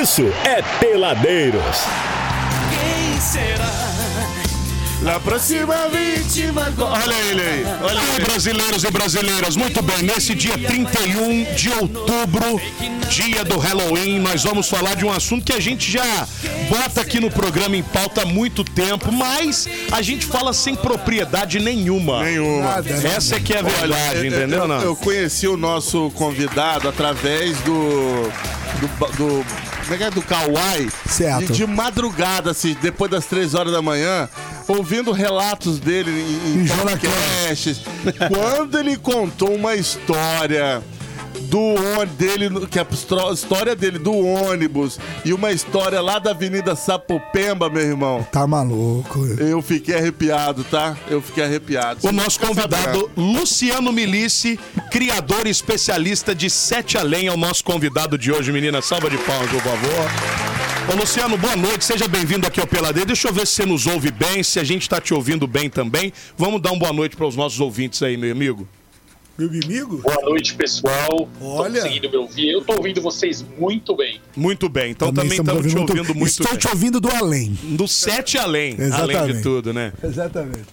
isso é Peladeiros. Quem será? Na próxima vítima. Olha ele aí. Olha aí, brasileiros e brasileiras. Muito bem, nesse dia 31 de outubro, dia do Halloween, nós vamos falar de um assunto que a gente já bota aqui no programa em pauta há muito tempo, mas a gente fala sem propriedade nenhuma. Nenhuma. Essa é que é a verdade, Olha, entendeu? Eu, Não? eu conheci o nosso convidado através do. do, do como é? Do Kauai. Certo. E de madrugada, assim, depois das três horas da manhã, ouvindo relatos dele em, em Em podcasts. Quando ele contou uma história do ônibus dele, que é a histó- história dele do ônibus e uma história lá da Avenida Sapopemba, meu irmão. Tá maluco. Eu fiquei arrepiado, tá? Eu fiquei arrepiado. O nosso convidado, Luciano Milici, criador e especialista de Sete Além, é o nosso convidado de hoje, menina. Salva de palmas, por favor. Ô, Luciano, boa noite, seja bem-vindo aqui ao Peladeiro. Deixa eu ver se você nos ouve bem, se a gente tá te ouvindo bem também. Vamos dar uma boa noite para os nossos ouvintes aí, meu amigo. Meu inimigo? Boa noite, pessoal. Olha. Tô conseguindo me ouvir. Eu tô ouvindo vocês muito bem. Muito bem, então também estamos te ouvindo muito Estou bem. te ouvindo do além. Do Sete Além, além de Exatamente. tudo, né? Exatamente.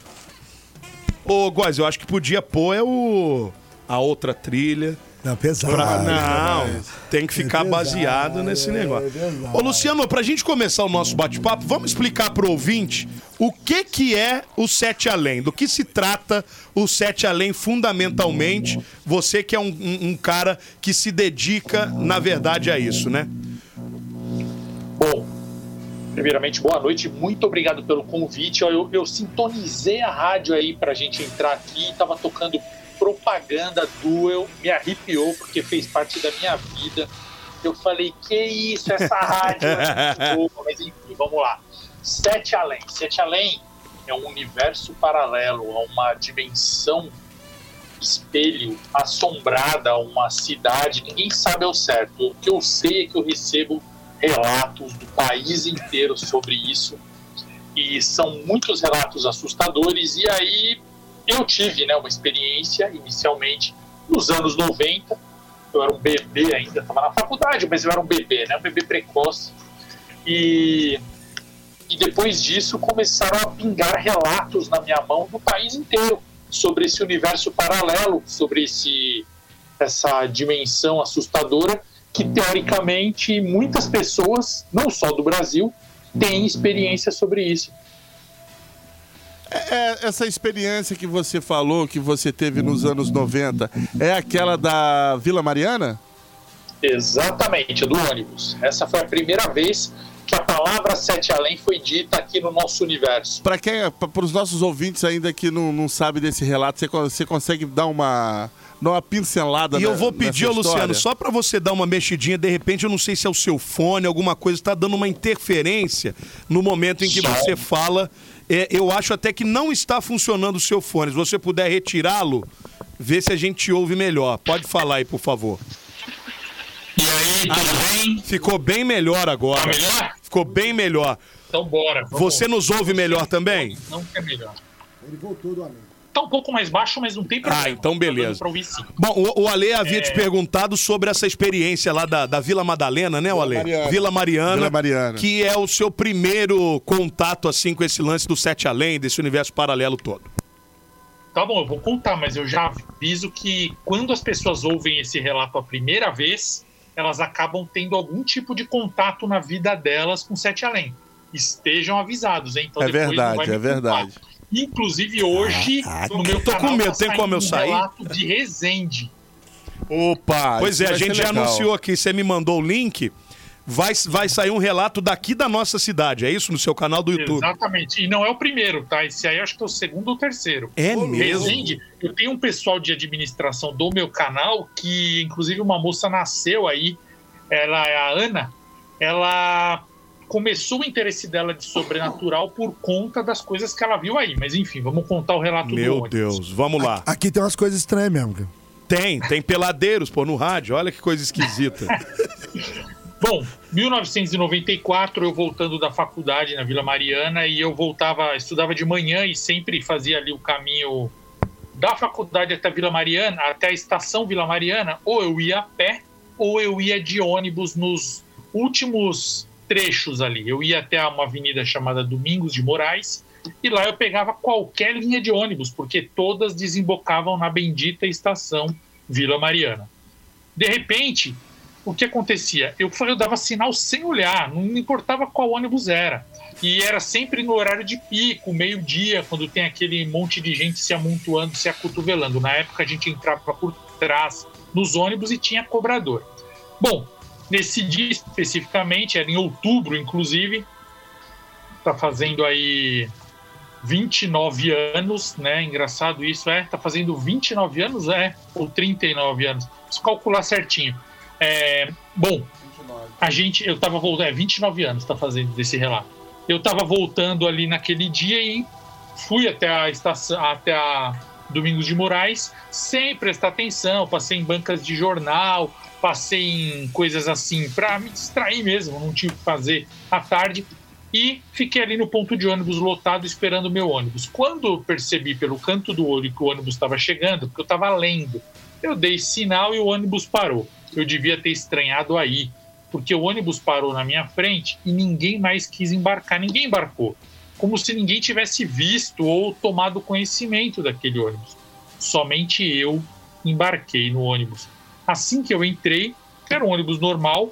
Ô, Góis, eu acho que podia pôr é o... a outra trilha. Não, pesado. Pra- não, É tem que ficar pesado, baseado nesse é negócio. pesado. Ô, Luciano, pra gente começar o nosso bate-papo, vamos explicar pro ouvinte o que que é o Sete Além, do que se trata o Sete Além fundamentalmente, você que é um, um- um cara que se dedica, na verdade, a isso, né? Bom, primeiramente, boa noite. Muito obrigado pelo convite. Eu, eu sintonizei a rádio aí pra gente entrar aqui. Tava tocando propaganda Duel. Me arrepiou porque fez parte da minha vida. Eu falei, que isso, essa rádio é. Mas enfim, vamos lá. Sete Além. Sete Além é um universo paralelo, é uma dimensão espelho assombrada, uma cidade. Ninguém sabe ao certo. O que eu sei é que eu recebo relatos do país inteiro sobre isso e são muitos relatos assustadores e aí eu tive né, uma experiência inicialmente nos anos 90 eu era um bebê ainda, estava na faculdade mas eu era um bebê, né, um bebê precoce e, e depois disso começaram a pingar relatos na minha mão do país inteiro sobre esse universo paralelo, sobre esse, essa dimensão assustadora que teoricamente muitas pessoas, não só do Brasil, têm experiência sobre isso. É, essa experiência que você falou, que você teve nos anos 90, é aquela da Vila Mariana? Exatamente, do ônibus. Essa foi a primeira vez que a palavra Sete Além foi dita aqui no nosso universo. Para quem, para os nossos ouvintes ainda que não, não sabe desse relato, você, você consegue dar uma, dar uma pincelada E eu vou pedir, Luciano, história? só pra você dar uma mexidinha, de repente, eu não sei se é o seu fone, alguma coisa, tá dando uma interferência no momento em que Som. você fala. É, eu acho até que não está funcionando o seu fone. Se você puder retirá-lo, vê se a gente te ouve melhor. Pode falar aí, por favor. E aí, tudo bem? Ficou bem melhor agora. Tá melhor? Ficou bem melhor. Então bora. vamos- Você nos ouve melhor também? Não é melhor. Ele voltou do além. Tá um pouco mais baixo, mas não tem problema. Ah, então Tá beleza. ouvir sim. Bom, o, o Ale havia É. te perguntado sobre essa experiência lá da, da Vila Madalena, né, o Ale? Mariana. Vila Mariana. Vila Mariana. Que é o seu primeiro contato, assim, com esse lance do Sete Além, desse universo paralelo todo. Tá bom, eu vou contar, mas eu já aviso que quando as pessoas ouvem esse relato a primeira vez, elas acabam tendo algum tipo de contato na vida delas com Sete Além. Estejam avisados, hein? Então É verdade, é verdade. Inclusive hoje, Caraca, no meu eu tô com canal medo, tá tem como eu sair? Um relato de Resende. Opa! pois é, a gente já legal. anunciou aqui, você me mandou o link. Vai, vai sair um relato daqui da nossa cidade, é isso? No seu canal do YouTube. Exatamente. E não é o primeiro, tá? Esse aí acho que é o segundo ou terceiro. É mesmo? Resende, eu tenho um pessoal de administração do meu canal que, inclusive, uma moça nasceu aí, ela é a Ana, ela começou o interesse dela de sobrenatural por conta das coisas que ela viu aí. Mas enfim, vamos contar o relato do Meu. Deus, vamos lá. Aqui tem umas coisas estranhas mesmo. cara. Tem, tem peladeiros, pô, no rádio. Olha que coisa esquisita. Bom, 1994, eu voltando da faculdade na Vila Mariana e eu voltava, estudava de manhã e sempre fazia ali o caminho da faculdade até Vila Mariana, até a estação Vila Mariana, ou eu ia a pé ou eu ia de ônibus nos últimos trechos ali. Eu ia até uma avenida chamada Domingos de Moraes e lá eu pegava qualquer linha de ônibus, porque todas desembocavam na bendita estação Vila Mariana. De repente, o que acontecia? Eu, eu dava sinal sem olhar, não importava qual ônibus era. E era sempre no horário de pico, meio-dia, quando tem aquele monte de gente se amontoando, se acotovelando. Na época a gente entrava por trás nos ônibus e tinha cobrador. Bom, nesse dia especificamente, era em outubro, inclusive, tá fazendo aí 29 anos, né? Engraçado isso, é? Tá fazendo 29 anos, é? Ou 39 anos? Preciso calcular certinho. É, bom, a gente, eu tava voltando, é 29 anos tá fazendo desse relato. Eu tava voltando ali naquele dia e fui até a estação, até a Domingos de Moraes, sem prestar atenção, passei em bancas de jornal, passei em coisas assim para me distrair mesmo, não tinha o que fazer à tarde e fiquei ali no ponto de ônibus lotado esperando o meu ônibus. Quando eu percebi pelo canto do olho que o ônibus estava chegando, porque eu estava lendo, eu dei sinal e o ônibus parou. Eu devia ter estranhado aí, porque o ônibus parou na minha frente e ninguém mais quis embarcar, ninguém embarcou. Como se ninguém tivesse visto ou tomado conhecimento daquele ônibus. Somente eu embarquei no ônibus. Assim que eu entrei, era um ônibus normal,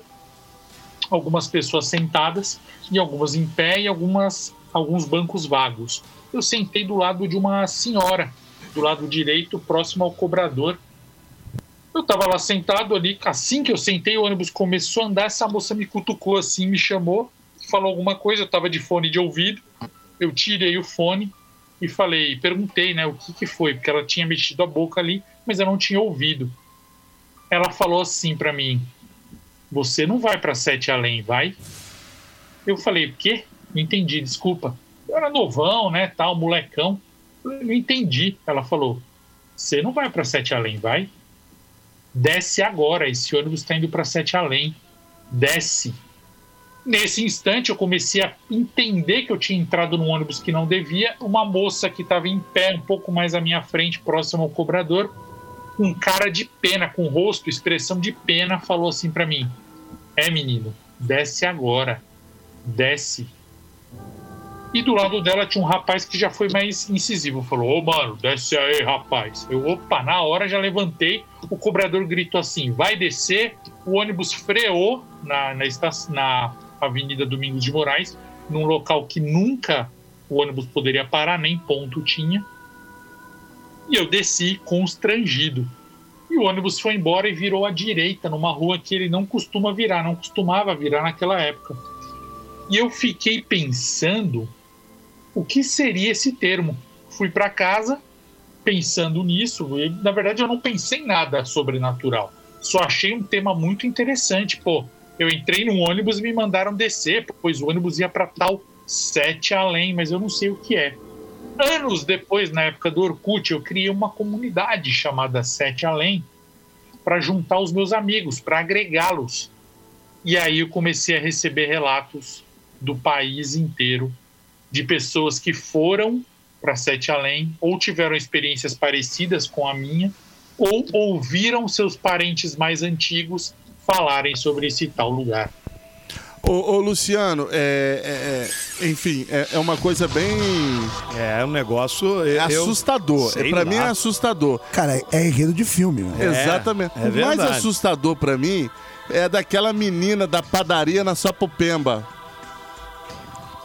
algumas pessoas sentadas e algumas em pé e algumas alguns bancos vagos. Eu sentei do lado de uma senhora, do lado direito, próximo ao cobrador. Eu estava lá sentado ali, assim que eu sentei, o ônibus começou a andar, essa moça me cutucou assim, me chamou, falou alguma coisa, eu estava de fone de ouvido. Eu tirei o fone e falei, perguntei, né, o que que foi, porque ela tinha mexido a boca ali, mas eu não tinha ouvido. Ela falou assim para mim: você não vai para Sete Além, vai? Eu falei, o quê? Não entendi, desculpa. Eu era novão, né, tal, molecão. Eu não entendi. Ela falou, você não vai para Sete Além, vai? Desce agora, esse ônibus está indo para Sete Além. Desce. Nesse instante, eu comecei a entender que eu tinha entrado num ônibus que não devia. Uma moça que estava em pé, um pouco mais à minha frente, próximo ao cobrador, com cara de pena, com rosto, expressão de pena, falou assim para mim: É, menino, desce agora. Desce. E do lado dela tinha um rapaz que já foi mais incisivo. Falou: Ô, mano, desce aí, rapaz. Eu, opa, na hora já levantei. O cobrador gritou assim: vai descer. O ônibus freou na, na, estação, na Avenida Domingos de Moraes, num local que nunca o ônibus poderia parar, nem ponto tinha. E eu desci constrangido. E o ônibus foi embora e virou à direita, numa rua que ele não costuma virar, não costumava virar naquela época. E eu fiquei pensando o que seria esse termo. Fui para casa pensando nisso, e, na verdade eu não pensei em nada sobrenatural. Só achei um tema muito interessante. Pô, eu entrei num ônibus e me mandaram descer, pois o ônibus ia para tal sete além, mas eu não sei o que é. Anos depois, na época do Orkut, eu criei uma comunidade chamada Sete Além para juntar os meus amigos, para agregá-los. E aí eu comecei a receber relatos do país inteiro de pessoas que foram para Sete Além ou tiveram experiências parecidas com a minha ou ouviram seus parentes mais antigos falarem sobre esse tal lugar. Ô, ô, Luciano, é, é, é, enfim, é, é uma coisa bem. É um negócio. É eu- assustador. É, pra lá. mim é assustador. Cara, é enredo de filme, né? Exatamente. é o mais assustador pra mim é daquela menina da padaria na Sapopemba.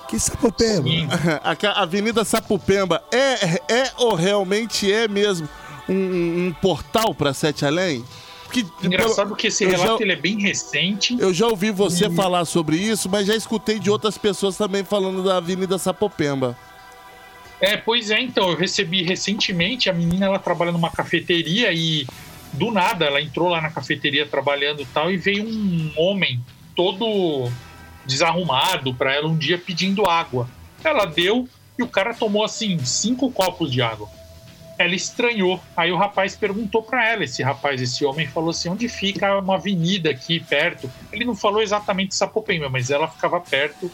Que sapopema. Sim. A Avenida Sapopemba é, é ou realmente é mesmo um, um- portal pra Sete Além? Porque, Engraçado que esse eu relato já- ele é bem recente. Eu já ouvi você falar sobre isso, mas já escutei de outras pessoas também falando da Avenida Sapopemba. É, pois é, então, eu recebi recentemente, a menina ela trabalha numa cafeteria e do nada ela entrou lá na cafeteria trabalhando e tal e veio um homem todo desarrumado para ela um dia pedindo água. Ela deu e o cara tomou assim cinco copos de água. Ela estranhou. Aí o rapaz perguntou para ela, esse rapaz, esse homem falou assim: "Onde fica uma avenida aqui perto?" Ele não falou exatamente Sapopemba, mas ela ficava perto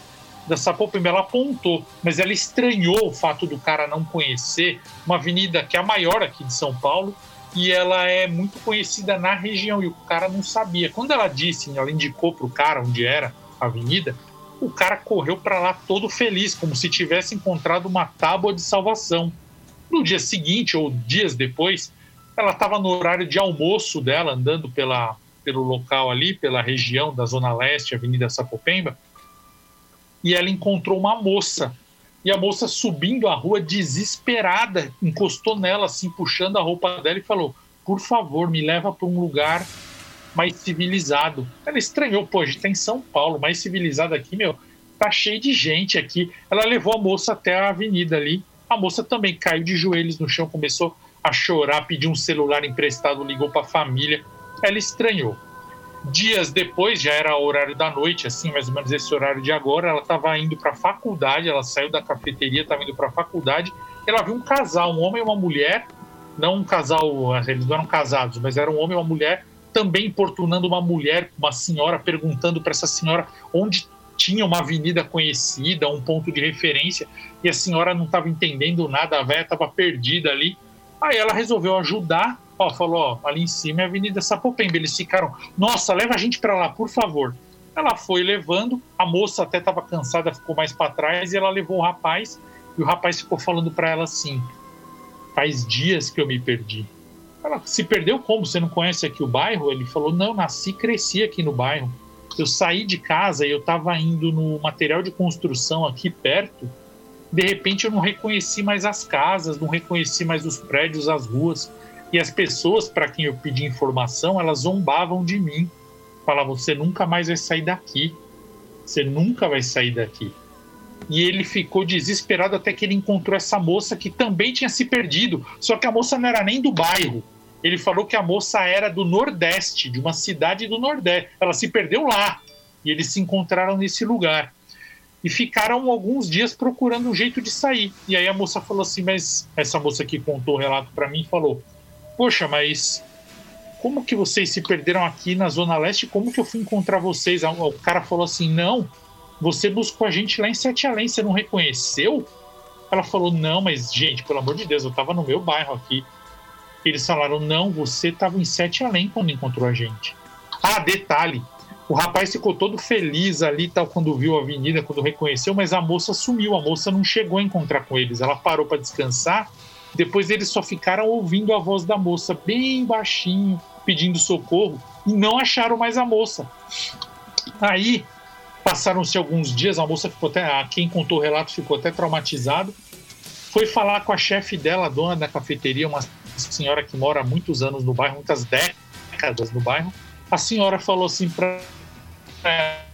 da Sapopemba, ela apontou, mas ela estranhou o fato do cara não conhecer uma avenida que é a maior aqui de São Paulo, e ela é muito conhecida na região e o cara não sabia. Quando ela disse, ela indicou pro cara onde era avenida, o cara correu para lá todo feliz, como se tivesse encontrado uma tábua de salvação. No dia seguinte ou dias depois, ela estava no horário de almoço dela, andando pela, pelo local ali, pela região da Zona Leste, Avenida Sapopemba, e ela encontrou uma moça. E a moça subindo a rua desesperada, encostou nela, assim, puxando a roupa dela e falou: Por favor, me leva para um lugar mais civilizado. Ela estranhou, pô, a gente tá em São Paulo, mais civilizado aqui, meu, tá cheio de gente aqui. Ela levou a moça até a avenida ali. A moça também caiu de joelhos no chão, começou a chorar, pediu um celular emprestado, ligou para a família. Ela estranhou. Dias depois, já era o horário da noite, assim, mais ou menos esse horário de agora, ela estava indo para a faculdade, ela saiu da cafeteria, estava indo para a faculdade, ela viu um casal, um homem e uma mulher, não um casal, eles não eram casados, mas era um homem e uma mulher, também importunando uma mulher, uma senhora, perguntando para essa senhora onde tinha uma avenida conhecida, um ponto de referência, e a senhora não estava entendendo nada, a velha estava perdida ali. Aí ela resolveu ajudar, ó, falou, ó, ali em cima é a Avenida Sapopemba. Eles ficaram, nossa, leva a gente para lá, por favor. Ela foi levando, a moça até estava cansada, ficou mais para trás, e ela levou o rapaz, e o rapaz ficou falando para ela assim: faz dias que eu me perdi. Ela se perdeu como? Você não conhece aqui o bairro? Ele falou: não, nasci e cresci aqui no bairro. Eu saí de casa e eu estava indo no material de construção aqui perto de repente eu não reconheci mais as casas, não reconheci mais os prédios, as ruas. E as pessoas para quem eu pedi informação, elas zombavam de mim. Falavam: você nunca mais vai sair daqui. Você nunca vai sair daqui. E ele ficou desesperado até que ele encontrou essa moça que também tinha se perdido. Só que a moça não era nem do bairro. Ele falou que a moça era do Nordeste, de uma cidade do Nordeste. Ela se perdeu lá. E eles se encontraram nesse lugar e ficaram alguns dias procurando um jeito de sair. E aí a moça falou assim, mas essa moça que contou o relato para mim falou: "Poxa, mas como que vocês se perderam aqui na zona leste? Como que eu fui encontrar vocês?" O cara falou assim: "Não, você buscou a gente lá em Sete Além, você não reconheceu?" Ela falou: "Não, mas gente, pelo amor de Deus, eu tava no meu bairro aqui." Eles falaram: "Não, você tava em Sete Além quando encontrou a gente." Ah, detalhe, o rapaz ficou todo feliz ali, tal, quando viu a avenida, quando reconheceu, mas a moça sumiu, a moça não chegou a encontrar com eles. Ela parou para descansar. Depois eles só ficaram ouvindo a voz da moça bem baixinho, pedindo socorro, e não acharam mais a moça. Aí passaram-se alguns dias, a moça ficou até, quem contou o relato ficou até traumatizado. Foi falar com a chefe dela, a dona da cafeteria, uma senhora que mora há muitos anos no bairro, muitas décadas no bairro a senhora falou assim para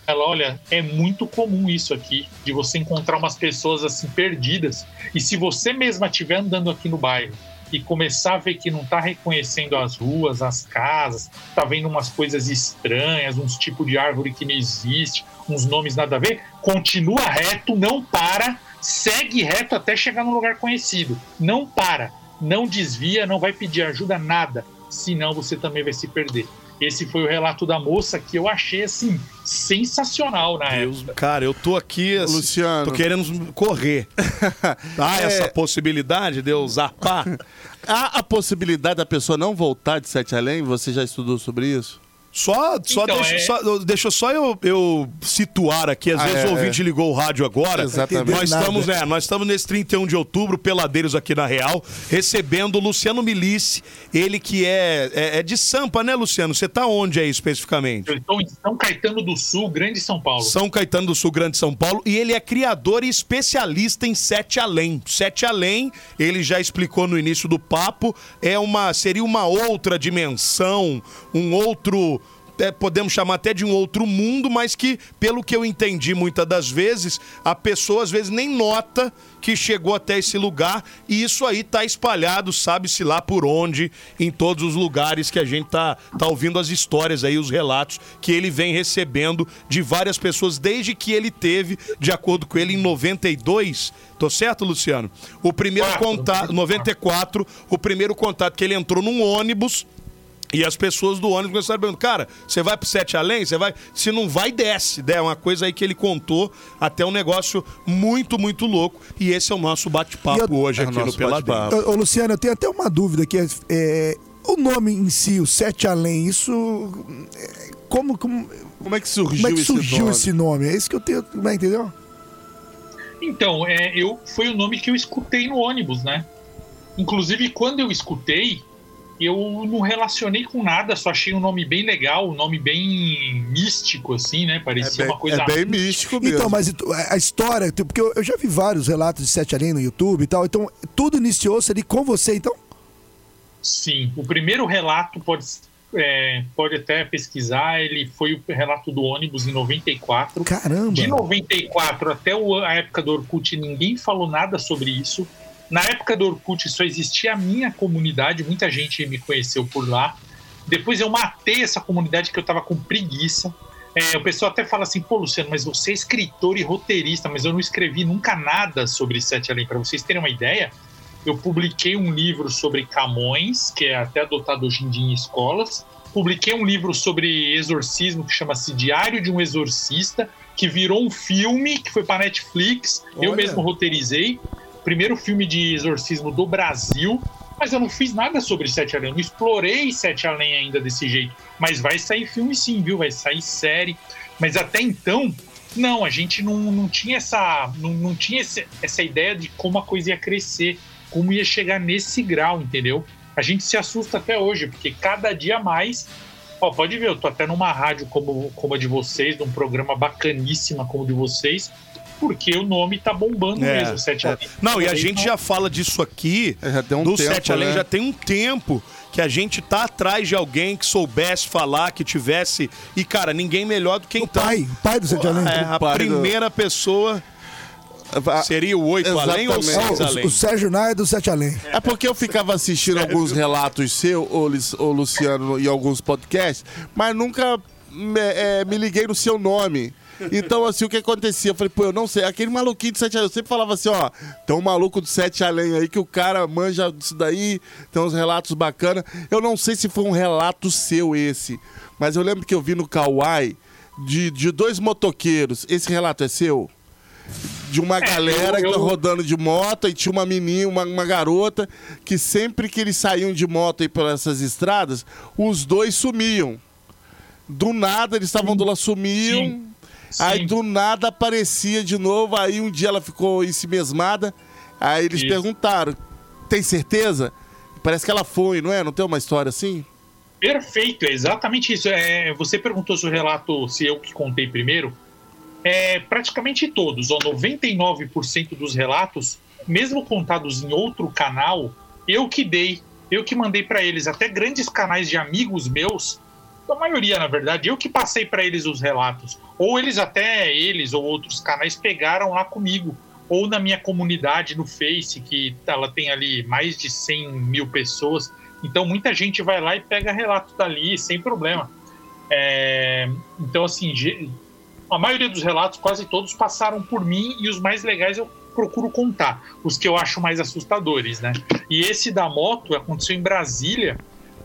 ela, olha, é muito comum isso aqui, de você encontrar umas pessoas assim perdidas, e se você mesma estiver andando aqui no bairro e começar a ver que não está reconhecendo as ruas, as casas, está vendo umas coisas estranhas, uns tipos de árvore que não existe, uns nomes nada a ver, continua reto, não para, segue reto até chegar num lugar conhecido. Não para, não desvia, não vai pedir ajuda, nada. Senão você também vai se perder. Esse foi o relato da moça que eu achei assim sensacional na Deus, época. Cara, eu tô aqui, assim, Luciano. tô querendo correr. Há É. essa possibilidade de eu zapar? Há a possibilidade da pessoa não voltar de Sete Além? Você já estudou sobre isso? Só, só, Então, deixa, é- só, deixa só eu, eu situar aqui. Às Ah, vezes é, o ouvinte ligou o rádio agora. Exatamente. Nós estamos, né, nós estamos nesse 31 de outubro, Peladeiros aqui na Real, recebendo o Luciano Milice, ele que é, é, é de Sampa, né, Luciano? Você tá onde aí especificamente? Eu estou em São Caetano do Sul, Grande São Paulo. São Caetano do Sul, Grande São Paulo, e ele é criador e especialista em Sete Além. Sete Além, ele já explicou no início do papo, é uma seria uma outra dimensão, um outro podemos chamar até de um outro mundo, mas que, pelo que eu entendi muitas das vezes, a pessoa às vezes nem nota que chegou até esse lugar e isso aí tá espalhado, sabe-se lá por onde, em todos os lugares que a gente tá, tá ouvindo as histórias aí, os relatos que ele vem recebendo de várias pessoas desde que ele teve, de acordo com ele, em 92. Tô certo, Luciano? O primeiro contato, 94, o primeiro contato que ele entrou num ônibus e as pessoas do ônibus começaram a perguntar, cara, você vai pro Sete Além? Você vai? Se não vai, desce. É uma coisa aí que ele contou, até um negócio muito, muito louco. E esse é o nosso bate-papo hoje É aqui no bate-papo. Ô, Luciano, eu tenho até uma dúvida aqui. É, o nome em si, o Sete Além, isso. é, Como, como, Como é que surgiu, como é que esse surgiu nome? esse nome? É isso que eu tenho. né, Entendeu? Então, é, eu foi o nome que eu escutei no ônibus, né? Inclusive, quando eu escutei, eu não relacionei com nada, só achei um nome bem legal, um nome bem místico, assim, né? É Parecia bem, uma coisa. é bem místico mesmo. Então, mas a história, porque eu, já vi vários relatos de Sete Além no YouTube e tal, então tudo iniciou-se ali com você, então? Sim, o primeiro relato pode, é, pode até pesquisar, ele foi o relato do ônibus em 94. Caramba! De 94 até o- a época do Orkut, ninguém falou nada sobre isso. Na época do Orkut só existia a minha comunidade, muita gente me conheceu por lá. Depois eu matei essa comunidade que eu tava com preguiça. É, o pessoal até fala assim, pô, Luciano, mas você é escritor e roteirista, mas eu não escrevi nunca nada sobre Sete Além. Para vocês terem uma ideia, eu publiquei um livro sobre Camões, que é até adotado hoje em dia em escolas. Publiquei um livro sobre exorcismo que chama-se Diário de um Exorcista, que virou um filme que foi para Netflix. Eu Olha. mesmo roteirizei. Primeiro filme de exorcismo do Brasil. Mas eu não fiz nada sobre Sete Além. Não explorei Sete Além ainda desse jeito. Mas vai sair filme sim, viu? Vai sair série. Mas até então, não, a gente não, não tinha essa. Não, não tinha esse- essa ideia de como a coisa ia crescer, como ia chegar nesse grau, entendeu? A gente se assusta até hoje, porque cada dia mais. Ó, pode ver, eu tô até numa rádio como, como a de vocês, num programa bacaníssima como o de vocês, porque o nome tá bombando É, mesmo, Sete é. Além. Não, e a Talvez gente já fala disso aqui. É, já tem um do tempo, Sete Além né? já tem um tempo que a gente tá atrás de alguém que soubesse falar, que tivesse. E, cara, ninguém melhor do que O então. pai, o pai do Sete Além. É, a pai do- primeira pessoa seria o oito além ou Exatamente. seis É, além? o, Sérgio Naia do Sete Além. É porque eu ficava assistindo alguns relatos Lis- ô, Luciano, em alguns podcasts, mas nunca me, é, me liguei no seu nome. Então, assim, o que acontecia? Eu falei, pô, eu não sei. Aquele maluquinho de Sete Além, eu sempre falava assim, ó, tem um maluco do Sete Além aí que o cara manja disso daí, tem uns relatos bacanas. Eu não sei se foi um relato seu esse, mas eu lembro que eu vi no Kauai de, de dois motoqueiros. Esse relato é seu? de uma É, galera eu- que tá eu- rodando de moto e tinha uma menina, uma, uma garota, que sempre que eles saíam de moto aí por essas estradas, os dois sumiam. Do nada eles estavam do lá, sumiam. Sim. Aí Sim. do nada aparecia de novo, aí um dia ela ficou em si mesmada. Aí eles Isso. perguntaram: tem certeza? Parece que ela foi, não é? Não tem uma história assim? Perfeito, é exatamente isso. É, você perguntou se o relato, se eu que contei primeiro. É, praticamente todos, ó, 99% dos relatos, mesmo contados em outro canal, eu que dei, eu que mandei para eles, até grandes canais de amigos meus, a maioria na verdade, eu que passei para eles os relatos. Ou eles até eles ou outros canais pegaram lá comigo, ou na minha comunidade no Face, que ela tem ali mais de 100 mil pessoas. Então muita gente vai lá e pega relato dali sem problema. É, então, assim, a maioria dos relatos, quase todos, passaram por mim e os mais legais eu procuro contar, os que eu acho mais assustadores, né? E esse da moto aconteceu em Brasília.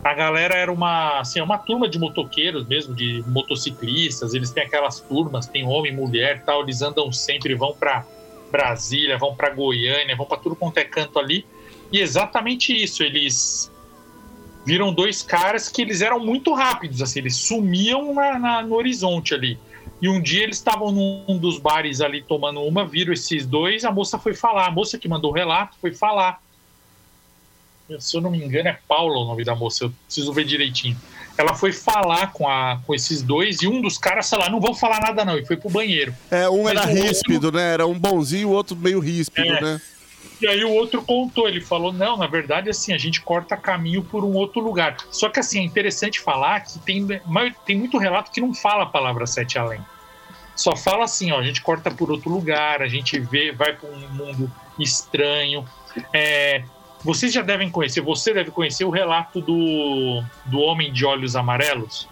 A galera era uma, assim, é uma turma de motoqueiros mesmo, de motociclistas. Eles têm aquelas turmas, tem homem, mulher, tal. Eles andam sempre, vão para Brasília, vão para Goiânia, vão para tudo quanto é canto ali. E exatamente isso, eles viram dois caras que eles eram muito rápidos, assim, eles sumiam na- na- no horizonte ali. E um dia eles estavam num dos bares ali tomando uma, viram esses dois, a moça foi falar, a moça que mandou o relato foi falar. Se eu não me engano, é Paula o nome da moça, eu preciso ver direitinho. Ela foi falar com, a, com esses dois e um dos caras, sei lá, não vão falar nada não, e foi pro banheiro. É, um Mas era o outro- ríspido, né? Era um bonzinho o outro meio ríspido, É. né? E aí o outro contou, ele falou, não, na verdade, assim, a gente corta caminho por um outro lugar. Só que, assim, é interessante falar que tem, tem muito relato que não fala a palavra sete além. Só fala assim, ó, a gente corta por outro lugar, a gente vê, vai para um mundo estranho. É, vocês já devem conhecer, você deve conhecer o relato do, do Homem de Olhos Amarelos.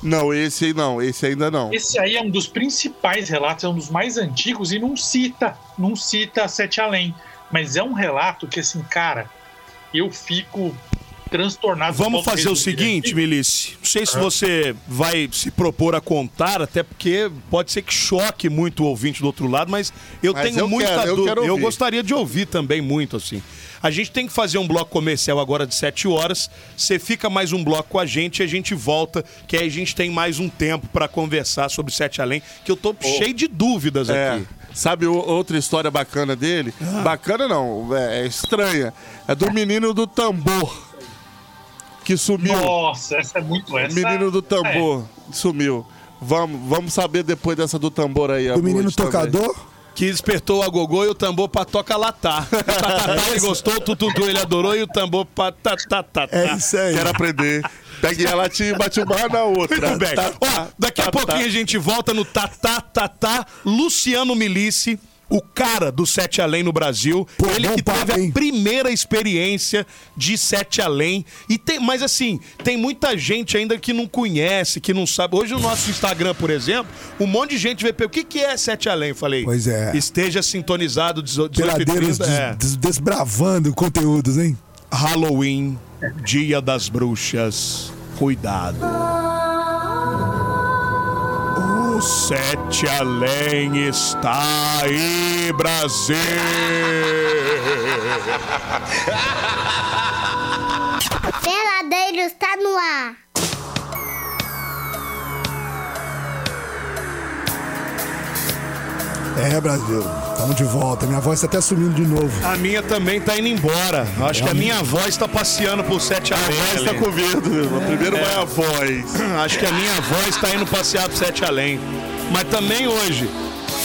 Não, esse aí não, esse ainda não. Esse aí é um dos principais relatos, é um dos mais antigos e não cita, não cita Sete Além. Mas é um relato que, assim, cara, eu fico transtornado. Vamos Vamos fazer o seguinte. Milice. Não sei se você vai se propor a contar, até porque pode ser que choque muito o ouvinte do outro lado, mas eu Mas tenho eu muita quero, eu dúvida. quero Eu ouvir. gostaria de ouvir também muito, assim. A gente tem que fazer um bloco comercial agora de 7 horas. Você fica mais um bloco com a gente e a gente volta, que aí a gente tem mais um tempo pra conversar sobre Sete Além, que eu tô cheio de dúvidas É. aqui. Sabe outra história bacana dele? Ah. Bacana não, é, é estranha. É do menino do tambor. Que sumiu. Nossa, essa é muito essa. menino do é. tambor sumiu. Vamos, vamos saber depois dessa do tambor aí. a Do menino Bud também. tocador? Que despertou o agogô e o tambor pra toca latar. O tatatá ele gostou, o tututu ele adorou e o tambor pra tatatá. É isso aí. Quero aprender. Pegue a latinha e bate uma na outra. Muito bem. Tá, Ó, tá, daqui a tá, pouquinho tá. a gente volta no Tatá Tatá Luciano Milice. O cara do Sete Além no Brasil, Pô, ele que teve a hein? primeira experiência de Sete Além. E tem, mas assim, tem muita gente ainda que não conhece, que não sabe. Hoje no nosso Instagram, por exemplo, um monte de gente vê o que, que é Sete Além. Falei, Pois é. esteja sintonizado 18 Peladeiros 30, des- é. des- desbravando conteúdos, hein? Halloween, Dia das Bruxas. Cuidado. O Sete Além está aí, Brasil! Peladeiros tá no ar. É, Brasil. Estamos de volta. Minha voz tá até sumindo de novo. A minha também tá indo embora. Acho que a minha voz tá passeando por Sete Além. Mas tá ali. com medo. Primeiro vai a voz. Acho que a minha voz tá indo passear pro Sete Além. Mas também hoje,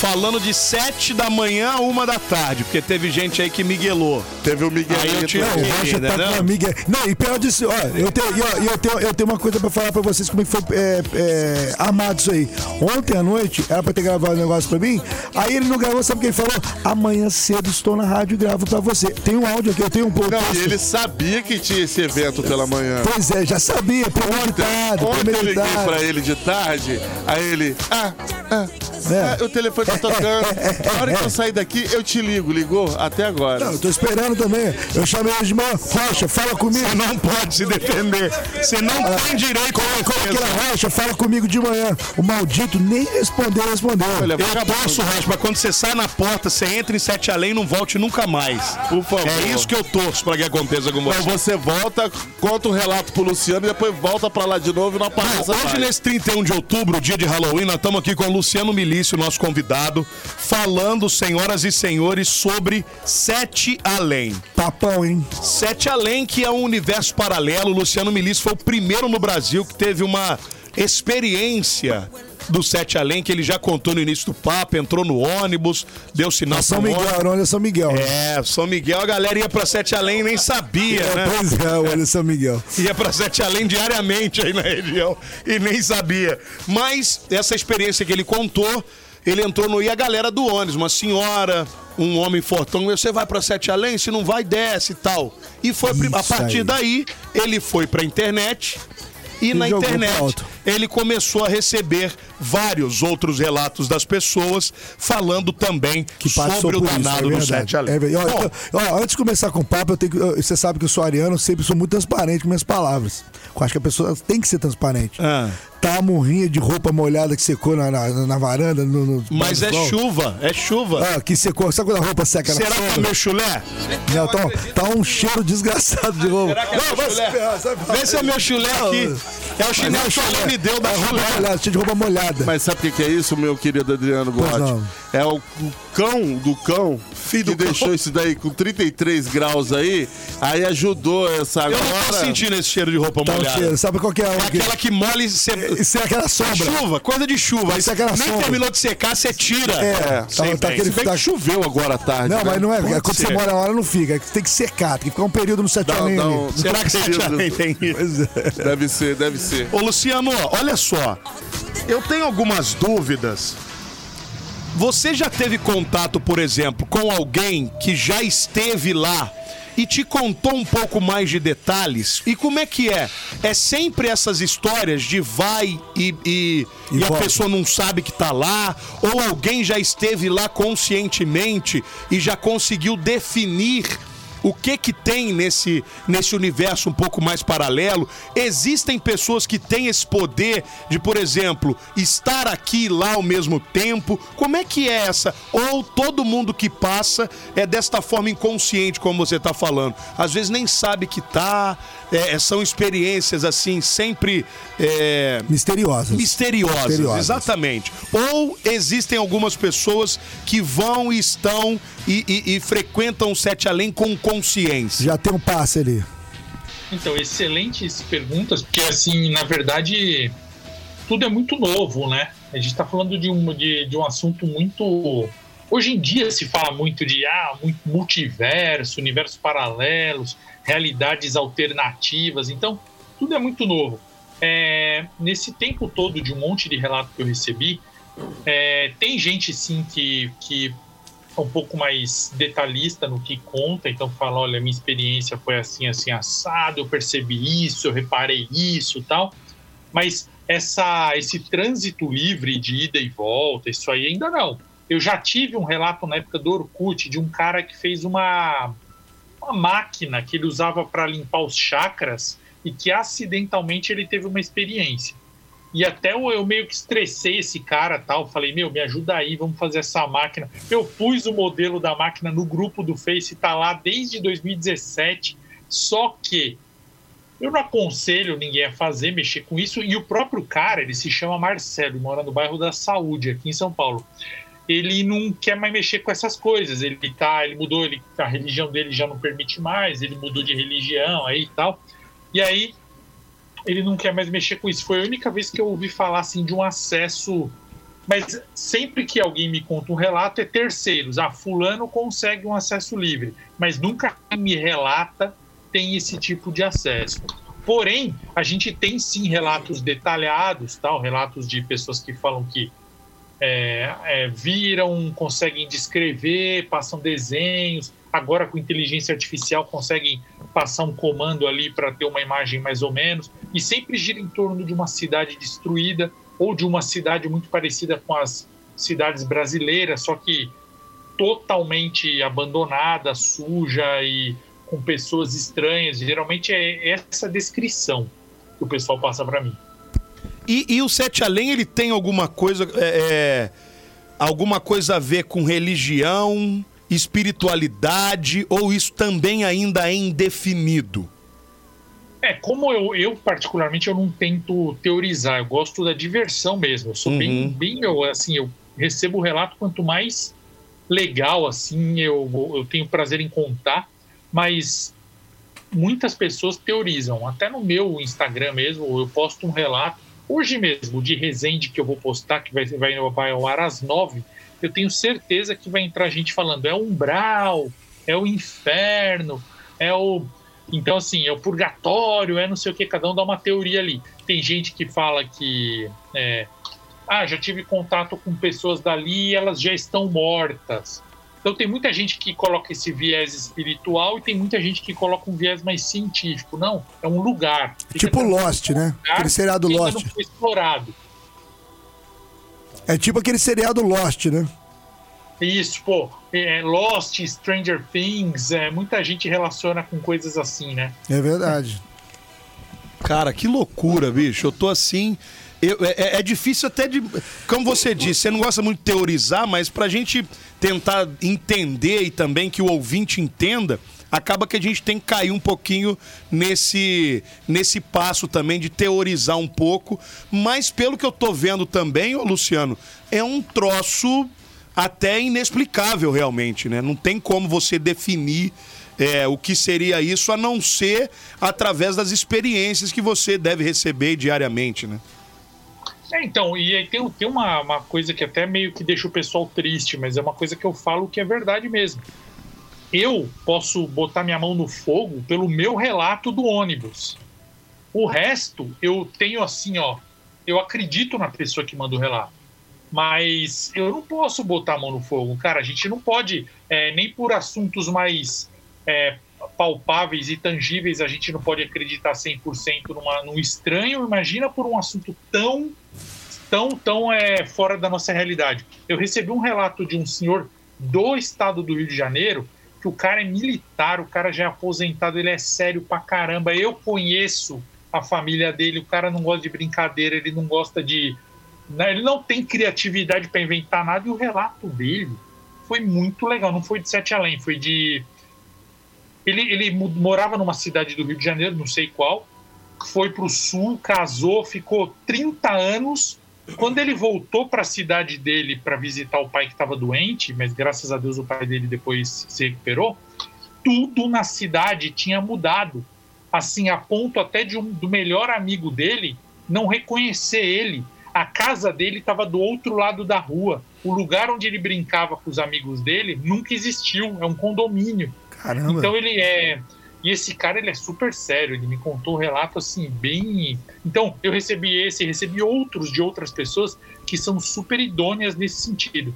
falando de sete da manhã a uma da tarde, porque teve gente aí que miguelou. Teve o Miguel. Aí eu tive Não, o que- Rocha tá entendeu? com uma amiga. Não, e pior disso, ó, eu tenho, eu tenho, eu tenho uma coisa pra falar pra vocês como é que foi é, é, amado isso aí. Ontem à noite, era pra ter gravado um negócio pra mim, aí ele não gravou, sabe o que ele falou? Amanhã cedo estou na rádio e gravo pra você. Tem um áudio aqui, eu tenho um pouco. Não, e ele sabia que tinha esse evento pela manhã. Pois é, já sabia, premeditado, Ontem eu liguei pra ele de tarde, aí ele. Ah, ah, É. ah, o telefone tá tocando. Na hora que eu sair daqui, eu te ligo. Ligou até agora. Não, eu tô esperando também. Eu chamei ele de manhã. Rocha, fala comigo. Você não pode se defender. Você não tem direito a Como que era, Rocha? Fala comigo de manhã. O maldito nem respondeu, respondeu. Olha, Eu torço, Rocha, pra quando você sai na porta, você entra em Sete Além e não volte nunca mais. Por favor. É isso que eu torço pra que aconteça com Mas você. você volta, conta o relato pro Luciano e depois volta pra lá de novo e não aparece Hoje, mais. nesse 31 de outubro, dia de Halloween, nós estamos aqui com o Luciano Milício, nosso convidado, falando, senhoras e senhores, sobre Sete Além. Papão, hein? Sete Além, que é um universo paralelo. O Luciano Milício foi o primeiro no Brasil que teve uma experiência do Sete Além, que ele já contou no início do papo, entrou no ônibus, deu sinal São pro Miguel, ônibus. olha São Miguel. É, São Miguel, a galera ia pra Sete Além e nem sabia, né? Pois é, olha São Miguel. Ia pra Sete Além diariamente aí na região e nem sabia. Mas essa experiência que ele contou, ele entrou no. E a galera do ônibus, uma senhora, um homem fortão, você vai pra Sete Além? Se não vai, desce e tal. E foi pri- a Isso partir aí. daí, ele foi pra internet. E, na jogou pro internet. Ele começou a receber vários outros relatos das pessoas falando também Que sobre o por isso, danado é do. Sete Além. É. Ó, ó, antes de começar com o papo, eu tenho que, eu- você sabe que eu sou ariano, eu sempre sou muito transparente com minhas palavras. Eu acho que a pessoa tem que ser transparente. Ah. Tá a morrinha de roupa molhada que secou na, na, na varanda. No, no- mas é sol. chuva, é chuva. Ah, que secou. Sabe quando a roupa seca Será na que é meu chulé? Não, tá, tá um cheiro desgraçado de roupa. Será que é Não, meu chulé? ferrar. Vê se é meu chulé aqui. É o chinelo que ela me deu da É roupa molhada, de roupa molhada. Mas sabe o que que é isso, meu querido Adriano Gotti? É o, o cão do cão que do cão. deixou isso daí com 33 graus aí, aí ajudou essa Eu agora. não tô sentindo esse cheiro de roupa Tá molhada. cheiro. Sabe qual que é? É que- aquela que molha e você... Isso é aquela sombra. Chuva, coisa de chuva. Aí Isso é aquela nem sombra. terminou de secar, você tira. É, tá, Sei tá aquele Se bem tá- que choveu agora à tarde. Não, né? mas não é. Pode quando ser. você mora na hora, não fica. Tem que secar, tem que ficar um período no sete Não, não. Será que Sete tem isso? Pois é. Deve ser, deve ser. Ô Luciano, olha só. Eu tenho algumas dúvidas. Você já teve contato, por exemplo, com alguém que já esteve lá e te contou um pouco mais de detalhes? E como é que é? É sempre essas histórias de vai e, e, E e a pessoa não sabe que tá lá? Ou alguém já esteve lá conscientemente e já conseguiu definir o que que tem nesse, nesse universo um pouco mais paralelo? Existem pessoas que têm esse poder de, por exemplo, estar aqui e lá ao mesmo tempo? Como é que é essa? Ou todo mundo que passa é desta forma inconsciente, como você está falando? Às vezes nem sabe que tá, é, são experiências assim, sempre é, Misteriosas. misteriosas, Misteriosas. exatamente. Ou existem algumas pessoas que vão e estão e, e- e frequentam o Sete Além com consciência. Já tem um passe ali. Então, excelentes perguntas, porque assim, na verdade, tudo é muito novo, né? A gente está falando de um, de, de um assunto muito. Hoje em dia se fala muito de ah, multiverso, universos paralelos, realidades alternativas, então tudo é muito novo. É, nesse tempo todo de um monte de relato que eu recebi, é, tem gente sim que, que é um pouco mais detalhista no que conta, então fala, olha, minha experiência foi assim, assim, assado, eu percebi isso, eu reparei isso tal, mas essa, esse trânsito livre de ida e volta, isso aí ainda não. Eu já tive um relato na época do Orkut de um cara que fez uma, uma máquina que ele usava para limpar os chakras e que acidentalmente ele teve uma experiência. E até eu, eu meio que estressei esse cara tal. Falei, meu, me ajuda aí, vamos fazer essa máquina. Eu pus o modelo da máquina no grupo do Face, tá lá desde 2017. Só que eu não aconselho ninguém a fazer, mexer com isso. E o próprio cara, ele se chama Marcelo, mora no bairro da Saúde, aqui em São Paulo. Ele não quer mais mexer com essas coisas. Ele tá, ele mudou, ele, a religião dele já não permite mais, ele mudou de religião aí e tal. E aí ele não quer mais mexer com isso. Foi a única vez que eu ouvi falar assim de um acesso. Mas sempre que alguém me conta um relato é terceiros. Ah, fulano consegue um acesso livre, mas nunca me relata tem esse tipo de acesso. Porém, a gente tem sim relatos detalhados, tal, relatos de pessoas que falam que é, é, viram, conseguem descrever, passam desenhos. Agora, com inteligência artificial, conseguem passar um comando ali para ter uma imagem mais ou menos. E sempre gira em torno de uma cidade destruída ou de uma cidade muito parecida com as cidades brasileiras, só que totalmente abandonada, suja e com pessoas estranhas. Geralmente é essa descrição que o pessoal passa para mim. E, e o Sete Além, ele tem alguma coisa. é, é, alguma coisa a ver com religião, espiritualidade, ou isso também ainda é indefinido? É, como eu, eu particularmente eu não tento teorizar, eu gosto da diversão mesmo. Eu sou bem, bem eu, assim, eu recebo o relato quanto mais legal assim, eu, eu tenho prazer em contar, mas muitas pessoas teorizam. Até no meu Instagram mesmo, eu posto um relato hoje mesmo de Resende que eu vou postar, que vai, vai, vai ao ar às nove. Eu tenho certeza que vai entrar gente falando é o umbral, é o inferno, é o então, assim, é o purgatório, é não sei o que, cada um dá uma teoria ali. Tem gente que fala que. é, ah, já tive contato com pessoas dali e elas já estão mortas. Então, tem muita gente que coloca esse viés espiritual e tem muita gente que coloca um viés mais científico. Não, é um lugar. Fica Tipo Lost, né? lugar Aquele seriado Lost. não foi explorado. É tipo aquele seriado Lost, né? Isso, pô, é, Lost, Stranger Things, é, muita gente relaciona com coisas assim, né? É verdade. Cara, que loucura, bicho. Eu tô assim. Eu- é, é difícil até de. Como você disse, você não gosta muito de teorizar, mas pra gente tentar entender e também que o ouvinte entenda, acaba que a gente tem que cair um pouquinho nesse, nesse passo também de teorizar um pouco. Mas pelo que eu tô vendo também, ô Luciano, é um troço até inexplicável realmente, né? Não tem como você definir é, o que seria isso, a não ser através das experiências que você deve receber diariamente, né? É, então, e aí tem, tem uma, uma coisa que até meio que deixa o pessoal triste, mas é uma coisa que eu falo que é verdade mesmo. Eu posso botar minha mão no fogo pelo meu relato do ônibus. O resto, eu tenho assim, ó. Eu acredito na pessoa que manda o relato. Mas eu não posso botar a mão no fogo. Cara, a gente não pode, é, nem por assuntos mais é, palpáveis e tangíveis, a gente não pode acreditar 100% numa, num estranho. Imagina por um assunto tão tão, tão é, fora da nossa realidade. Eu recebi um relato de um senhor do estado do Rio de Janeiro. que o cara é militar, o cara já é aposentado, ele é sério pra caramba. Eu conheço a família dele, o cara não gosta de brincadeira, ele não gosta de. né, Ele não tem criatividade para inventar nada, e o relato dele foi muito legal. Não foi de Sete Além, foi de. Ele, ele morava numa cidade do Rio de Janeiro, não sei qual, foi pro sul, casou, ficou 30 anos. Quando ele voltou para a cidade dele para visitar o pai que estava doente, mas graças a Deus o pai dele depois se recuperou, tudo na cidade tinha mudado. Assim, a ponto até de um, do melhor amigo dele não reconhecer ele. A casa dele estava do outro lado da rua. O lugar onde ele brincava com os amigos dele nunca existiu. É um condomínio. Caramba. Então ele é. E esse cara ele é super sério, ele me contou um relato assim, bem. Então, eu recebi esse, recebi outros de outras pessoas que são super idôneas nesse sentido.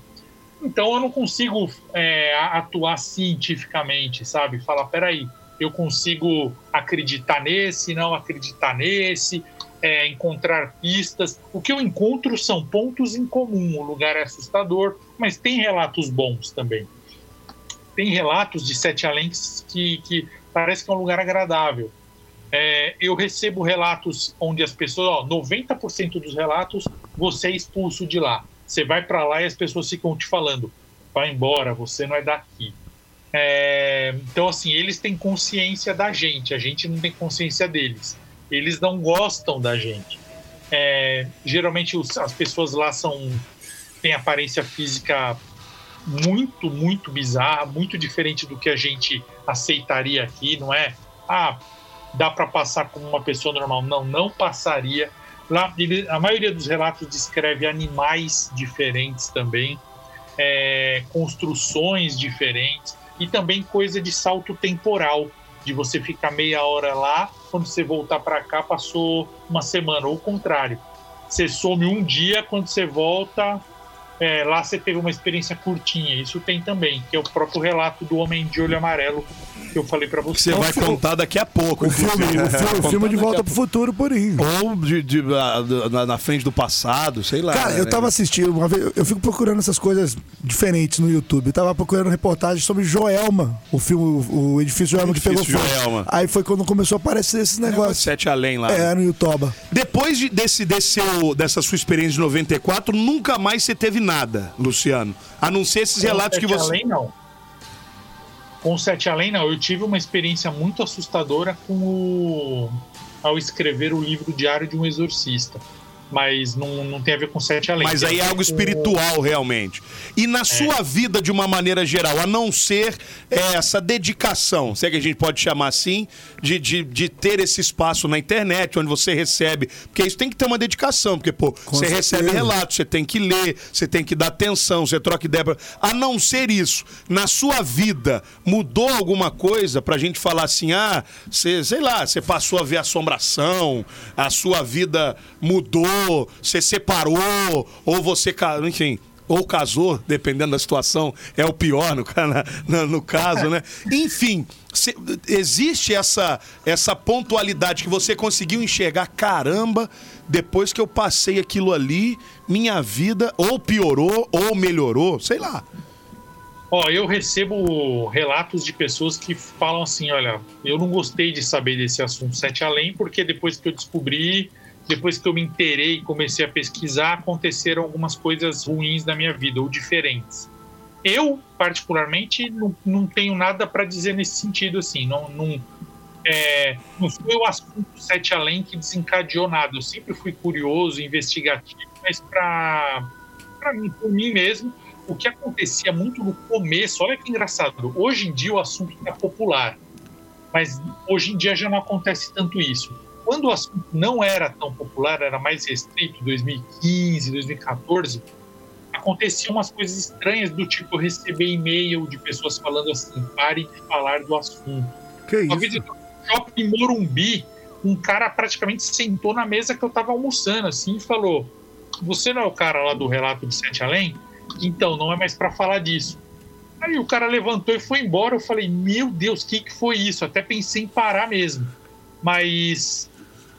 Então eu não consigo é, atuar cientificamente, sabe? Falar, peraí, eu consigo acreditar nesse, não acreditar nesse, é, encontrar pistas. O que eu encontro são pontos em comum. O lugar é assustador, mas tem relatos bons também tem relatos de Sete Além que, que parece que é um lugar agradável. É, eu recebo relatos onde as pessoas, ó, 90% dos relatos, você é expulso de lá. Você vai para lá e as pessoas ficam te falando, vai embora, você não é daqui. É, então, assim, eles têm consciência da gente, a gente não tem consciência deles. Eles não gostam da gente. É, geralmente os- as pessoas lá são têm aparência física muito, muito bizarra, muito diferente do que a gente aceitaria aqui, não é? Ah, dá para passar como uma pessoa normal. Não, não passaria. Lá, ele- a maioria dos relatos descreve animais diferentes também, é, construções diferentes e também coisa de salto temporal, de você ficar meia hora lá, quando você voltar para cá passou uma semana, ou o contrário. Você some um dia, quando você volta, é, lá você teve uma experiência curtinha. Isso tem também, que é o próprio relato do Homem de Olho Amarelo que eu falei para Que você. você vai contar daqui a pouco. O filme, o filme, o filme de volta pro futuro, por aí. Ou de, de- na, na frente do passado, sei lá. Cara, eu né? tava assistindo, uma vez, eu fico procurando essas coisas diferentes no YouTube. Eu tava procurando reportagem sobre Joelma, o filme, o, o edifício Joelma que pegou Edifício fogo. Joelma. Aí foi quando começou a aparecer esses negócios. Sete além lá. É, no Yutoba. Depois de- desse, desse seu- dessa sua experiência de 94, nunca mais você teve nada, Luciano. A não ser esses Com relatos que Sete você. Além, não. Com o Sete Além, não. Eu tive uma experiência muito assustadora com o... ao escrever o livro Diário de um Exorcista. Mas não, não tem a ver com Sete Além. Mas aí é algo com- espiritual, realmente. E É. na sua vida, de uma maneira geral, a não ser é, essa dedicação, se é que a gente pode chamar assim, de, de, de ter esse espaço na internet, onde você recebe. Porque isso tem que ter uma dedicação, porque, pô, você certeza. recebe relatos, você tem que ler, você tem que dar atenção, você troca ideia. pra- A não ser isso, na sua vida, mudou alguma coisa pra gente falar assim, ah, você, sei lá, você passou a ver assombração, a sua vida mudou, você separou, ou você, enfim, ou casou, dependendo da situação, é o pior no, na- no caso, né? Enfim, existe essa, essa pontualidade que você conseguiu enxergar, caramba, depois que eu passei aquilo ali, minha vida ou piorou ou melhorou, sei lá. Ó, eu recebo relatos de pessoas que falam assim: olha, eu não gostei de saber desse assunto Sete Além, porque depois que eu descobri, depois que eu me inteirei e comecei a pesquisar, aconteceram algumas coisas ruins na minha vida, ou diferentes. Eu, particularmente, não, não tenho nada para dizer nesse sentido, assim. Não, não, é, não foi o assunto Sete Além que desencadeou nada. Eu sempre fui curioso, investigativo, mas para mim, por mim mesmo, o que acontecia muito no começo, olha que engraçado, hoje em dia o assunto está popular, mas hoje em dia já não acontece tanto isso. Quando o assunto não era tão popular, era mais restrito, 2015, 2014, aconteciam umas coisas estranhas do tipo eu receber e-mail de pessoas falando assim, pare de falar do assunto. Que Uma isso? vez eu shopping Morumbi, um cara praticamente sentou na mesa que eu tava almoçando assim e falou: Você não é o cara lá do relato de Sete Além? Então, não é mais para falar disso. Aí o cara levantou e foi embora. Eu falei: Meu Deus, o que, que foi isso? Até pensei em parar mesmo. Mas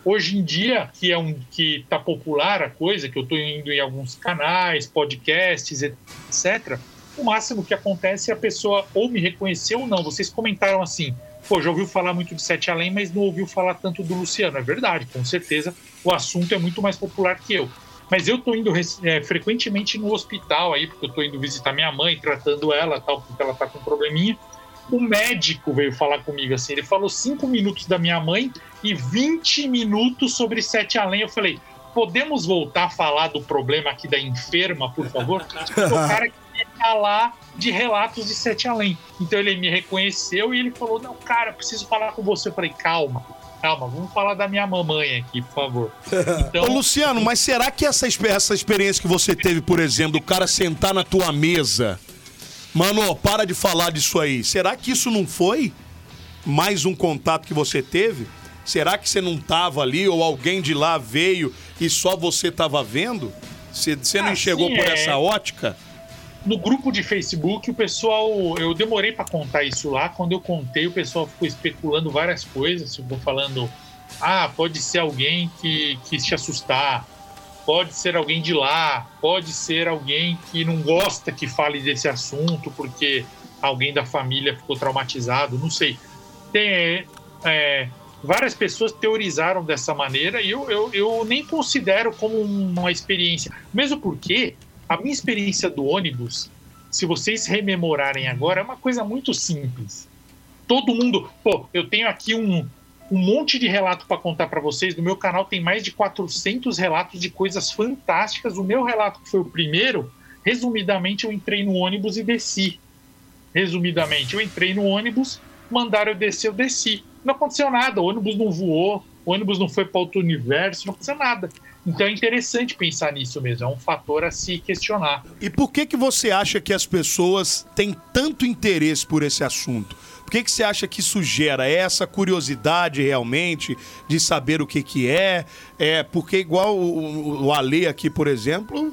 hoje em dia, que é um que tá popular a coisa, que eu tô indo em alguns canais, podcasts, etc. o máximo que acontece é a pessoa ou me reconheceu ou não. Vocês comentaram assim, pô, já ouviu falar muito de Sete Além, mas não ouviu falar tanto do Luciano. É verdade, com certeza o assunto é muito mais popular que eu. Mas eu tô indo é, frequentemente no hospital aí, porque eu tô indo visitar minha mãe, tratando ela, tal, porque ela tá com um probleminha. O médico veio falar comigo assim, ele falou cinco minutos da minha mãe e 20 minutos sobre Sete Além. Eu falei, podemos voltar a falar do problema aqui da enferma, por favor? o cara queria falar de relatos de Sete Além. Então ele me reconheceu e ele falou, não, cara, preciso falar com você. Eu falei, calma calma, vamos falar da minha mamãe aqui, por favor. Então... Ô, Luciano, mas será que essa, essa experiência que você teve, por exemplo, do cara sentar na tua mesa, mano, para de falar disso aí, será que isso não foi mais um contato que você teve? Será que você não tava ali ou alguém de lá veio e só você tava vendo? Você, você não ah, enxergou por é... essa ótica? no grupo de Facebook, o pessoal. Eu demorei para contar isso lá. Quando eu contei, o pessoal ficou especulando várias coisas. Ficou falando: ah, pode ser alguém que quis te assustar. Pode ser alguém de lá. Pode ser alguém que não gosta que fale desse assunto porque alguém da família ficou traumatizado. Não sei. Tem. É, várias pessoas teorizaram dessa maneira e eu, eu, eu nem considero como uma experiência. Mesmo porque a minha experiência do ônibus, se vocês rememorarem agora, é uma coisa muito simples. Todo mundo. Pô, eu tenho aqui um, um monte de relato para contar para vocês. No meu canal tem mais de 400 relatos de coisas fantásticas. O meu relato, que foi o primeiro, resumidamente, eu entrei no ônibus e desci. Resumidamente, eu entrei no ônibus, mandaram eu descer, eu desci. Não aconteceu nada, o ônibus não voou, o ônibus não foi para outro universo, não aconteceu nada. Então é interessante pensar nisso mesmo, é um fator a se questionar. E por que que você acha que as pessoas têm tanto interesse por esse assunto? Por que, que você acha que isso gera? É essa curiosidade realmente de saber o que, que é? É porque igual o, o Ale aqui, por exemplo,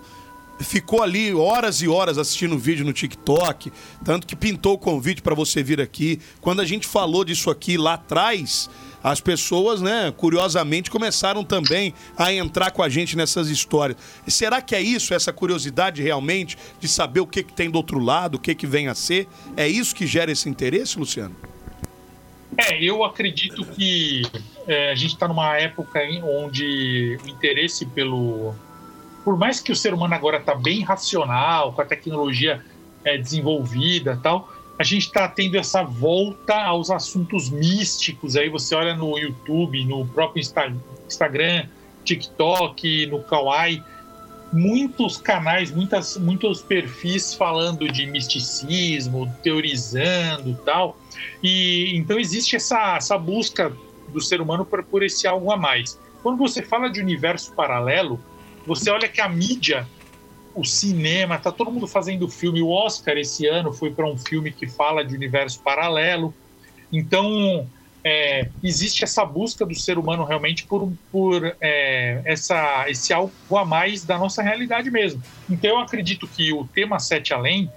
ficou ali horas e horas assistindo vídeo no TikTok, tanto que pintou o convite para você vir aqui. Quando a gente falou disso aqui lá atrás, as pessoas, né, curiosamente, começaram também a entrar com a gente nessas histórias. E será que é isso, essa curiosidade realmente de saber o que, que tem do outro lado, o que, que vem a ser? É isso que gera esse interesse, Luciano? É, eu acredito que é, a gente está numa época onde o interesse pelo. Por mais que o ser humano agora está bem racional, com a tecnologia é, desenvolvida tal, a gente está tendo essa volta aos assuntos místicos. Aí você olha no YouTube, no próprio Instagram, TikTok, no Kawaii, muitos canais, muitas, muitos perfis falando de misticismo, teorizando tal. E então existe essa, essa busca do ser humano por, por esse algo a mais. Quando você fala de universo paralelo, você olha que a mídia o cinema, tá todo mundo fazendo filme. O Oscar esse ano foi para um filme que fala de universo paralelo. Então, é, existe essa busca do ser humano realmente por, por é, essa, esse algo a mais da nossa realidade mesmo. Então, eu acredito que o tema Sete Além,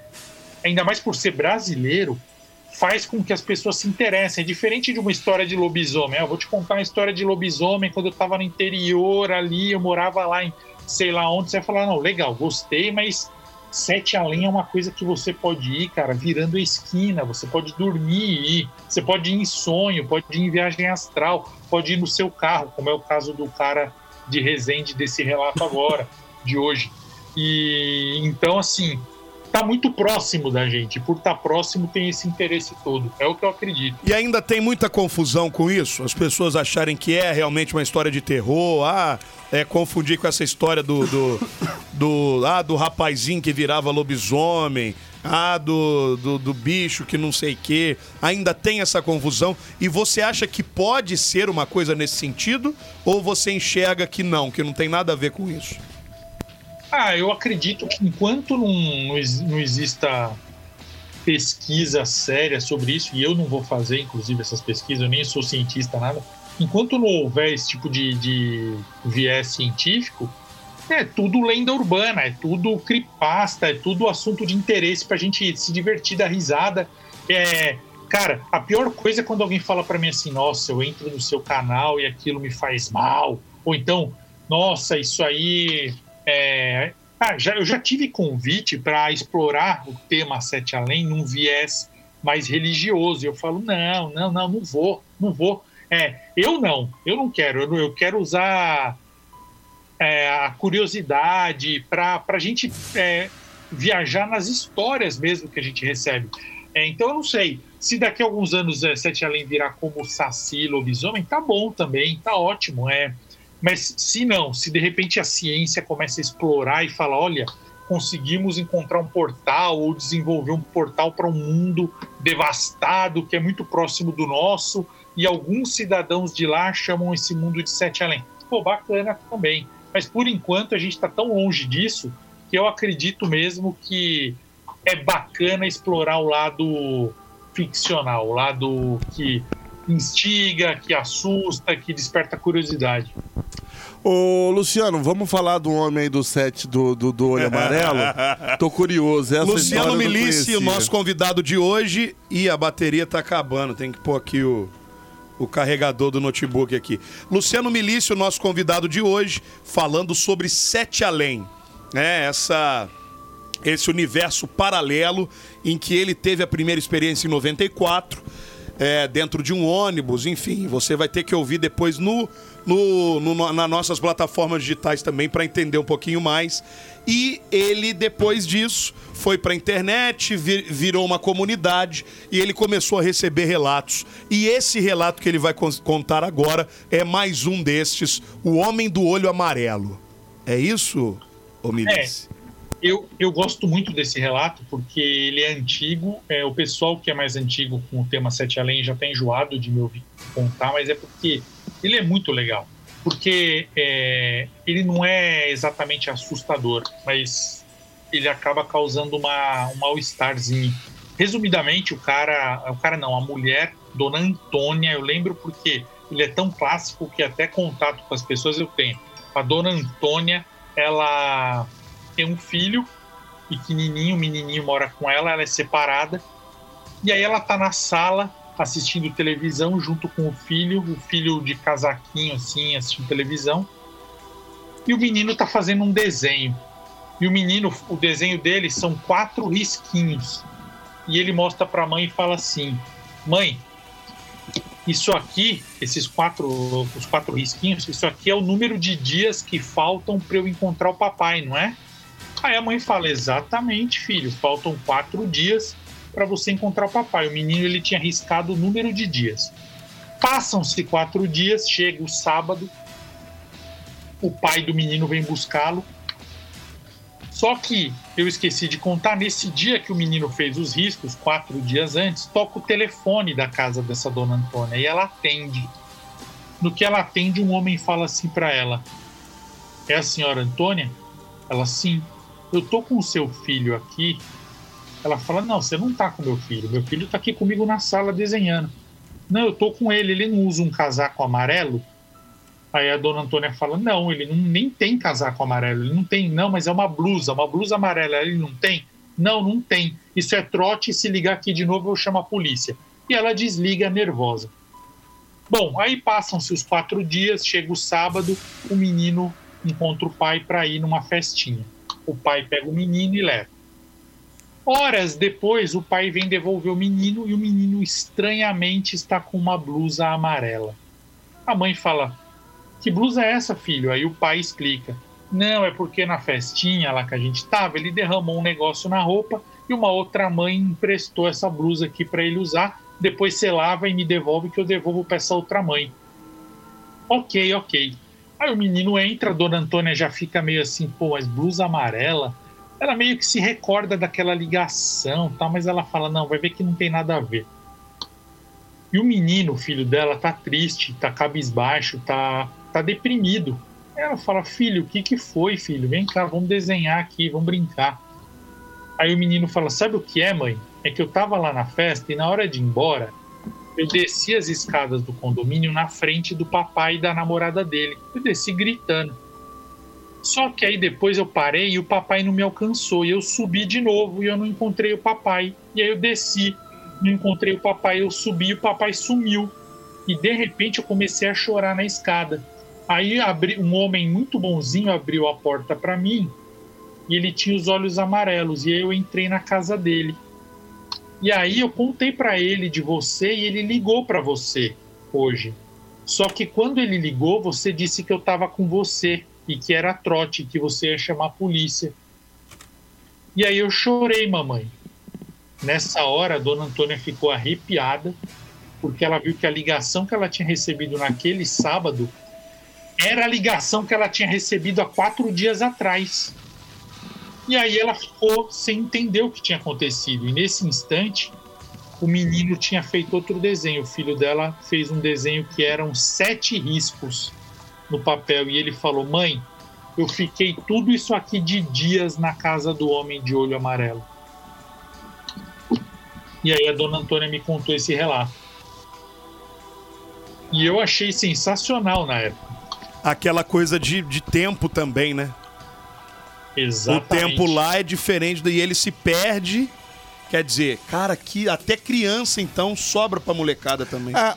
ainda mais por ser brasileiro, faz com que as pessoas se interessem. É diferente de uma história de lobisomem. Eu vou te contar uma história de lobisomem quando eu estava no interior ali, eu morava lá em sei lá onde, você vai falar, não, legal, gostei, mas sete além é uma coisa que você pode ir, cara, virando a esquina, você pode dormir e ir, você pode ir em sonho, pode ir em viagem astral, pode ir no seu carro, como é o caso do cara de Resende desse relato agora, de hoje. E então, assim, tá muito próximo da gente. Por estar tá próximo, tem esse interesse todo. É o que eu acredito. E ainda tem muita confusão com isso? As pessoas acharem que é realmente uma história de terror, ah, é confundir com essa história do. do, do ah, do rapazinho que virava lobisomem. Ah, do, do, do bicho que não sei o quê. Ainda tem essa confusão. E você acha que pode ser uma coisa nesse sentido? Ou você enxerga que não, que não tem nada a ver com isso? Ah, eu acredito que enquanto não, não exista pesquisa séria sobre isso, e eu não vou fazer, inclusive, essas pesquisas, eu nem sou cientista, nada. Enquanto não houver esse tipo de, de viés científico, é tudo lenda urbana, é tudo cripasta, é tudo assunto de interesse pra gente se divertir, dar risada. É, cara, a pior coisa é quando alguém fala para mim assim: nossa, eu entro no seu canal e aquilo me faz mal. Ou então, nossa, isso aí é, Ah, já, eu já tive convite para explorar o tema Sete Além num viés mais religioso. Eu falo, não, não, não, não vou, não vou. É, eu não, eu não quero, eu, eu quero usar é, a curiosidade para a gente é, viajar nas histórias mesmo que a gente recebe. É, então eu não sei, se daqui a alguns anos é, Sete Além virar como Saci, lobisomem, tá bom também, tá ótimo, é mas se não, se de repente a ciência começa a explorar e fala, olha, conseguimos encontrar um portal ou desenvolver um portal para um mundo devastado que é muito próximo do nosso e alguns cidadãos de lá chamam esse mundo de Sete Além. Pô, bacana também. Mas por enquanto a gente está tão longe disso que eu acredito mesmo que é bacana explorar o lado ficcional, o lado que instiga, que assusta, que desperta curiosidade. Ô, Luciano, vamos falar do homem aí do set do, do, do olho amarelo? Tô curioso. Essa Luciano eu não Milici, o nosso convidado de hoje. E a bateria tá acabando. Tem que pôr aqui o, o carregador do notebook aqui. Luciano Milici, o nosso convidado de hoje, falando sobre Sete Além. É, essa esse universo paralelo em que ele teve a primeira experiência em 94, é, dentro de um ônibus, enfim, você vai ter que ouvir depois no, no, no- nas nossas plataformas digitais também para entender um pouquinho mais. E ele, depois disso, foi para a internet, vi- virou uma comunidade e ele começou a receber relatos. E esse relato que ele vai con- contar agora é mais um destes, o Homem do Olho Amarelo. É isso, ô Milice? Eu, eu gosto muito desse relato porque ele é antigo. É, o pessoal que é mais antigo com o tema Sete Além já está enjoado de me ouvir contar, mas é porque ele é muito legal. Porque é, ele não é exatamente assustador, mas ele acaba causando uma, um mal-estarzinho. Resumidamente, o cara, o cara não, a mulher, Dona Antônia, eu lembro porque ele é tão clássico que até contato com as pessoas eu tenho. A Dona Antônia, ela tem um filho pequenininho, o menininho mora com ela, ela é separada. E aí ela tá na sala assistindo televisão junto com o filho, o filho de casaquinho assim, assistindo televisão. E o menino tá fazendo um desenho. E o menino, o desenho dele são quatro risquinhos. E ele mostra para a mãe e fala assim: "Mãe, isso aqui, esses quatro, os quatro risquinhos, isso aqui é o número de dias que faltam para eu encontrar o papai, não é?" Aí a mãe fala: Exatamente, filho, faltam quatro dias para você encontrar o papai. O menino ele tinha riscado o número de dias. Passam-se quatro dias, chega o sábado, o pai do menino vem buscá-lo. Só que eu esqueci de contar, nesse dia que o menino fez os riscos, quatro dias antes, toca o telefone da casa dessa dona Antônia e ela atende. No que ela atende, um homem fala assim para ela: É a senhora Antônia? Ela, sim. Eu tô com o seu filho aqui. Ela fala: Não, você não tá com meu filho. Meu filho tá aqui comigo na sala desenhando. Não, eu tô com ele. Ele não usa um casaco amarelo? Aí a dona Antônia fala: Não, ele não, nem tem casaco amarelo. Ele não tem, não, mas é uma blusa, uma blusa amarela. Ele não tem? Não, não tem. Isso é trote. Se ligar aqui de novo, eu chamo a polícia. E ela desliga nervosa. Bom, aí passam-se os quatro dias. Chega o sábado, o menino encontra o pai para ir numa festinha. O pai pega o menino e leva. Horas depois, o pai vem devolver o menino e o menino estranhamente está com uma blusa amarela. A mãe fala: Que blusa é essa, filho? Aí o pai explica: Não, é porque na festinha lá que a gente estava, ele derramou um negócio na roupa e uma outra mãe emprestou essa blusa aqui para ele usar. Depois você lava e me devolve que eu devolvo para essa outra mãe. Ok, ok. Aí o menino entra, a dona Antônia já fica meio assim, pô, mas blusa amarela. Ela meio que se recorda daquela ligação, tal, mas ela fala, não, vai ver que não tem nada a ver. E o menino, o filho dela, tá triste, tá cabisbaixo, tá, tá deprimido. Ela fala, filho, o que que foi, filho? Vem cá, vamos desenhar aqui, vamos brincar. Aí o menino fala, sabe o que é, mãe? É que eu tava lá na festa e na hora de ir embora, eu desci as escadas do condomínio na frente do papai e da namorada dele. Eu desci gritando. Só que aí depois eu parei e o papai não me alcançou. E eu subi de novo e eu não encontrei o papai. E aí eu desci, não encontrei o papai, eu subi e o papai sumiu. E de repente eu comecei a chorar na escada. Aí abri, um homem muito bonzinho abriu a porta para mim e ele tinha os olhos amarelos. E aí eu entrei na casa dele. E aí eu contei para ele de você e ele ligou para você hoje. Só que quando ele ligou, você disse que eu estava com você e que era trote, que você ia chamar a polícia. E aí eu chorei, mamãe. Nessa hora, a dona Antônia ficou arrepiada, porque ela viu que a ligação que ela tinha recebido naquele sábado era a ligação que ela tinha recebido há quatro dias atrás. E aí ela ficou sem entender o que tinha acontecido. E nesse instante, o menino tinha feito outro desenho. O filho dela fez um desenho que eram sete riscos no papel. E ele falou: Mãe, eu fiquei tudo isso aqui de dias na casa do homem de olho amarelo. E aí a dona Antônia me contou esse relato. E eu achei sensacional na época. Aquela coisa de, de tempo também, né? Exatamente. O tempo lá é diferente e ele se perde. Quer dizer, cara, que até criança então sobra pra molecada também. Ah,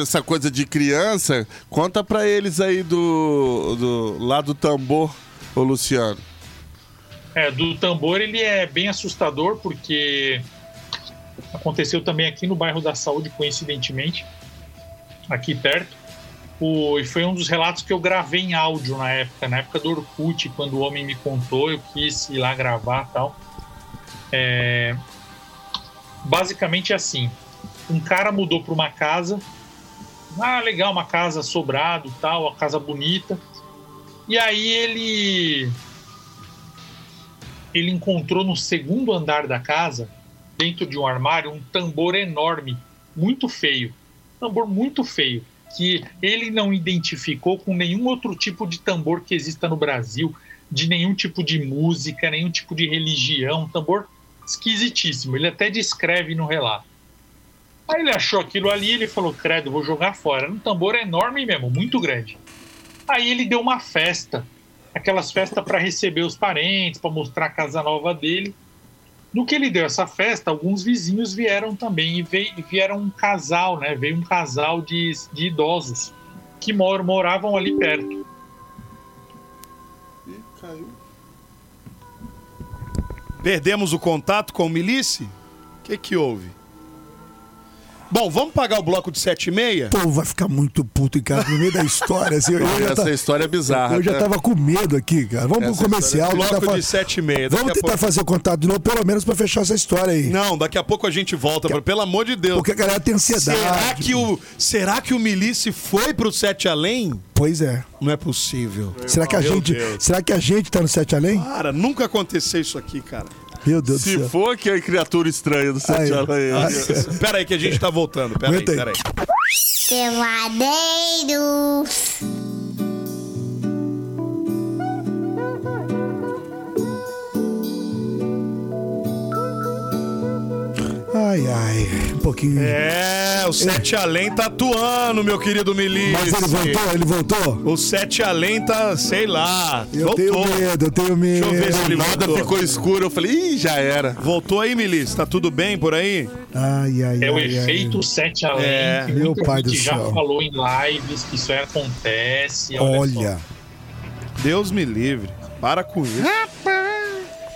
essa coisa de criança, conta pra eles aí do, do lá do tambor, ô Luciano. É, do tambor ele é bem assustador porque aconteceu também aqui no bairro da Saúde, coincidentemente, aqui perto. E foi um dos relatos que eu gravei em áudio na época, na época do Orkut, quando o homem me contou, eu quis ir lá gravar tal. É, basicamente é assim: um cara mudou para uma casa, ah, legal, uma casa sobrado, tal, uma casa bonita. E aí ele ele encontrou no segundo andar da casa, dentro de um armário, um tambor enorme, muito feio, tambor muito feio, que ele não identificou com nenhum outro tipo de tambor que exista no Brasil, de nenhum tipo de música, nenhum tipo de religião, tambor esquisitíssimo. Ele até descreve no relato. Aí ele achou aquilo ali ele falou: Credo, vou jogar fora. Um tambor enorme mesmo, muito grande. Aí ele deu uma festa, aquelas festas para receber os parentes, para mostrar a casa nova dele. No que ele deu essa festa, alguns vizinhos vieram também e veio, vieram um casal, né? Veio um casal de, de idosos que mor, moravam ali perto. Ih, caiu. Perdemos o contato com o Milice? O que que houve? Bom, vamos pagar o bloco de 7 e meia? O povo vai ficar muito puto em casa no meio da história. Assim, eu, eu já Essa tá- história é bizarra. eu já né? tava com medo aqui, cara. Vamos Essa pro comercial. história tentar Bloco fa- de 7 e meia. Daqui Vamos tentar pouco- fazer o contato de novo, pelo menos pra fechar essa história aí. Não, daqui a pouco a gente volta, pelo amor de Deus. Porque a galera tem ansiedade. Será que o, será que o Milice foi pro Sete Além? Pois é. Não é possível. Será que a Meu gente. Deus. Será que a gente tá no Sete Além? Cara, nunca aconteceu isso aqui, cara. Meu Deus do Se céu. for que é criatura estranha do Sete Aí. Além. Aí. Pera aí que a gente tá voltando. Pera aí. pera aí. Peladeiros. Ai, ai. Pouquinho. É, o Sete Além tá atuando, meu querido Milice. Mas ele voltou, ele voltou? O Sete Além tá, sei lá, Eu voltou. tenho medo, eu tenho medo. Deixa eu ver se ele Nada voltou. ficou escuro. Eu falei, ih, já era. Voltou aí, Milice? Tá tudo bem por aí? Ai, ai, É o ai, ai. efeito sete além, É. que Meu muita pai gente do já céu. falou em lives que isso aí acontece. Olha, Deus me livre. Para com isso.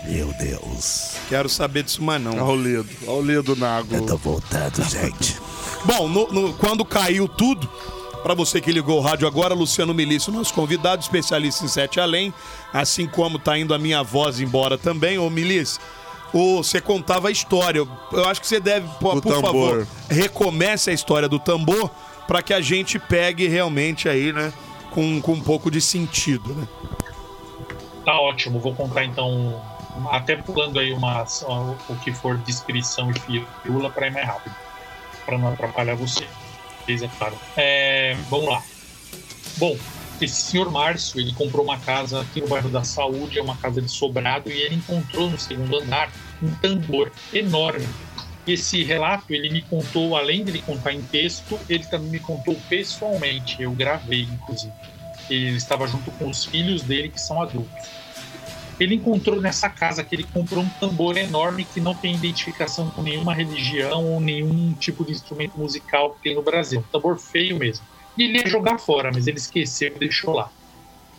Meu Deus. Quero saber disso mais não. Olha o Lido. Olha o Lido na água. Eu tô voltando, gente. Bom, no- no- quando caiu tudo, para você que ligou o rádio agora, Luciano Milício, nosso convidado, especialista em Sete Além, assim como tá indo a minha voz embora também, ô Milício. ô, Você contava a história. Eu, eu acho que você deve, por, por favor, recomece a história do tambor para que a gente pegue realmente aí, né? Com, com um pouco de sentido, né? Tá ótimo, vou contar então, até pulando aí uma, o que for descrição e firula para ir mais rápido, para não atrapalhar você. Beleza, claro. É, vamos lá. Bom, esse senhor Márcio, ele comprou uma casa aqui no bairro da Saúde, é uma casa de sobrado, e ele encontrou no segundo andar um tambor enorme. Esse relato ele me contou, além de ele contar em texto, ele também me contou pessoalmente. Eu gravei, inclusive. Ele estava junto com os filhos dele, que são adultos. Ele encontrou nessa casa que ele comprou um tambor enorme que não tem identificação com nenhuma religião ou nenhum tipo de instrumento musical que tem no Brasil. Um tambor feio mesmo. E ele ia jogar fora, mas ele esqueceu e deixou lá.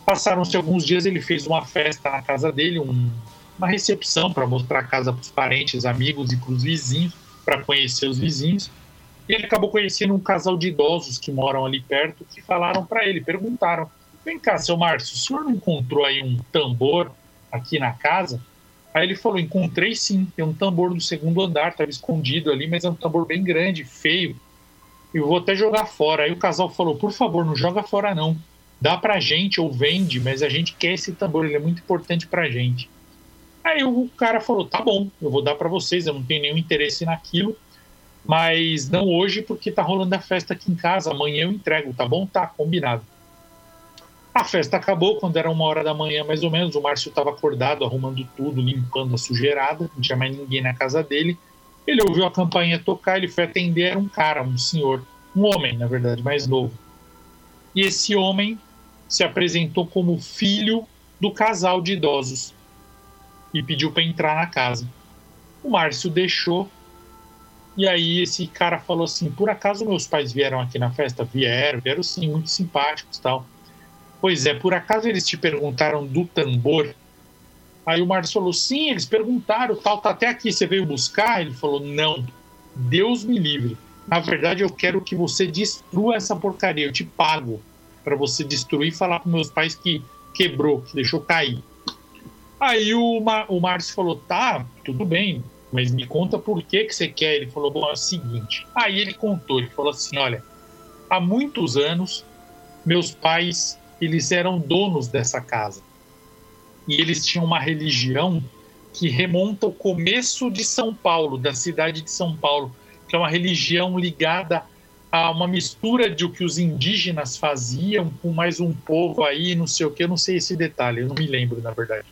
Passaram-se alguns dias, ele fez uma festa na casa dele, um, uma recepção para mostrar a casa para os parentes, amigos e para os vizinhos, para conhecer os vizinhos. E ele acabou conhecendo um casal de idosos que moram ali perto, que falaram para ele, perguntaram: Vem cá, seu Márcio, o senhor não encontrou aí um tambor aqui na casa? Aí ele falou: Encontrei sim, tem um tambor no segundo andar, estava escondido ali, mas é um tambor bem grande, feio. Eu vou até jogar fora. Aí o casal falou: Por favor, não joga fora não. Dá pra gente ou vende, mas a gente quer esse tambor, ele é muito importante pra gente. Aí o cara falou: Tá bom, eu vou dar para vocês, eu não tenho nenhum interesse naquilo, mas não hoje porque tá rolando a festa aqui em casa. Amanhã eu entrego, tá bom? Tá, combinado. A festa acabou quando era uma hora da manhã, mais ou menos. O Márcio estava acordado, arrumando tudo, limpando a sujeirada. Não tinha mais ninguém na casa dele. Ele ouviu a campainha tocar, ele foi atender. Era um cara, um senhor, um homem, na verdade, mais novo. E esse homem se apresentou como filho do casal de idosos e pediu para entrar na casa. O Márcio deixou. E aí esse cara falou assim: "Por acaso meus pais vieram aqui na festa?" Vieram, vieram sim, muito simpáticos, tal. Pois é, por acaso eles te perguntaram do tambor? Aí o Márcio falou: sim, eles perguntaram, tal, tá até aqui, você veio buscar? Ele falou: não, Deus me livre. Na verdade, eu quero que você destrua essa porcaria, eu te pago para você destruir e falar para meus pais que quebrou, que deixou cair. Aí o, o Márcio falou: tá, tudo bem, mas me conta por que, que você quer. Ele falou: bom, é o seguinte. Aí ele contou, ele falou assim: olha, há muitos anos meus pais eles eram donos dessa casa. E eles tinham uma religião que remonta ao começo de São Paulo, da cidade de São Paulo, que é uma religião ligada a uma mistura de o que os indígenas faziam com mais um povo aí, não sei o que, eu não sei esse detalhe, eu não me lembro, na verdade,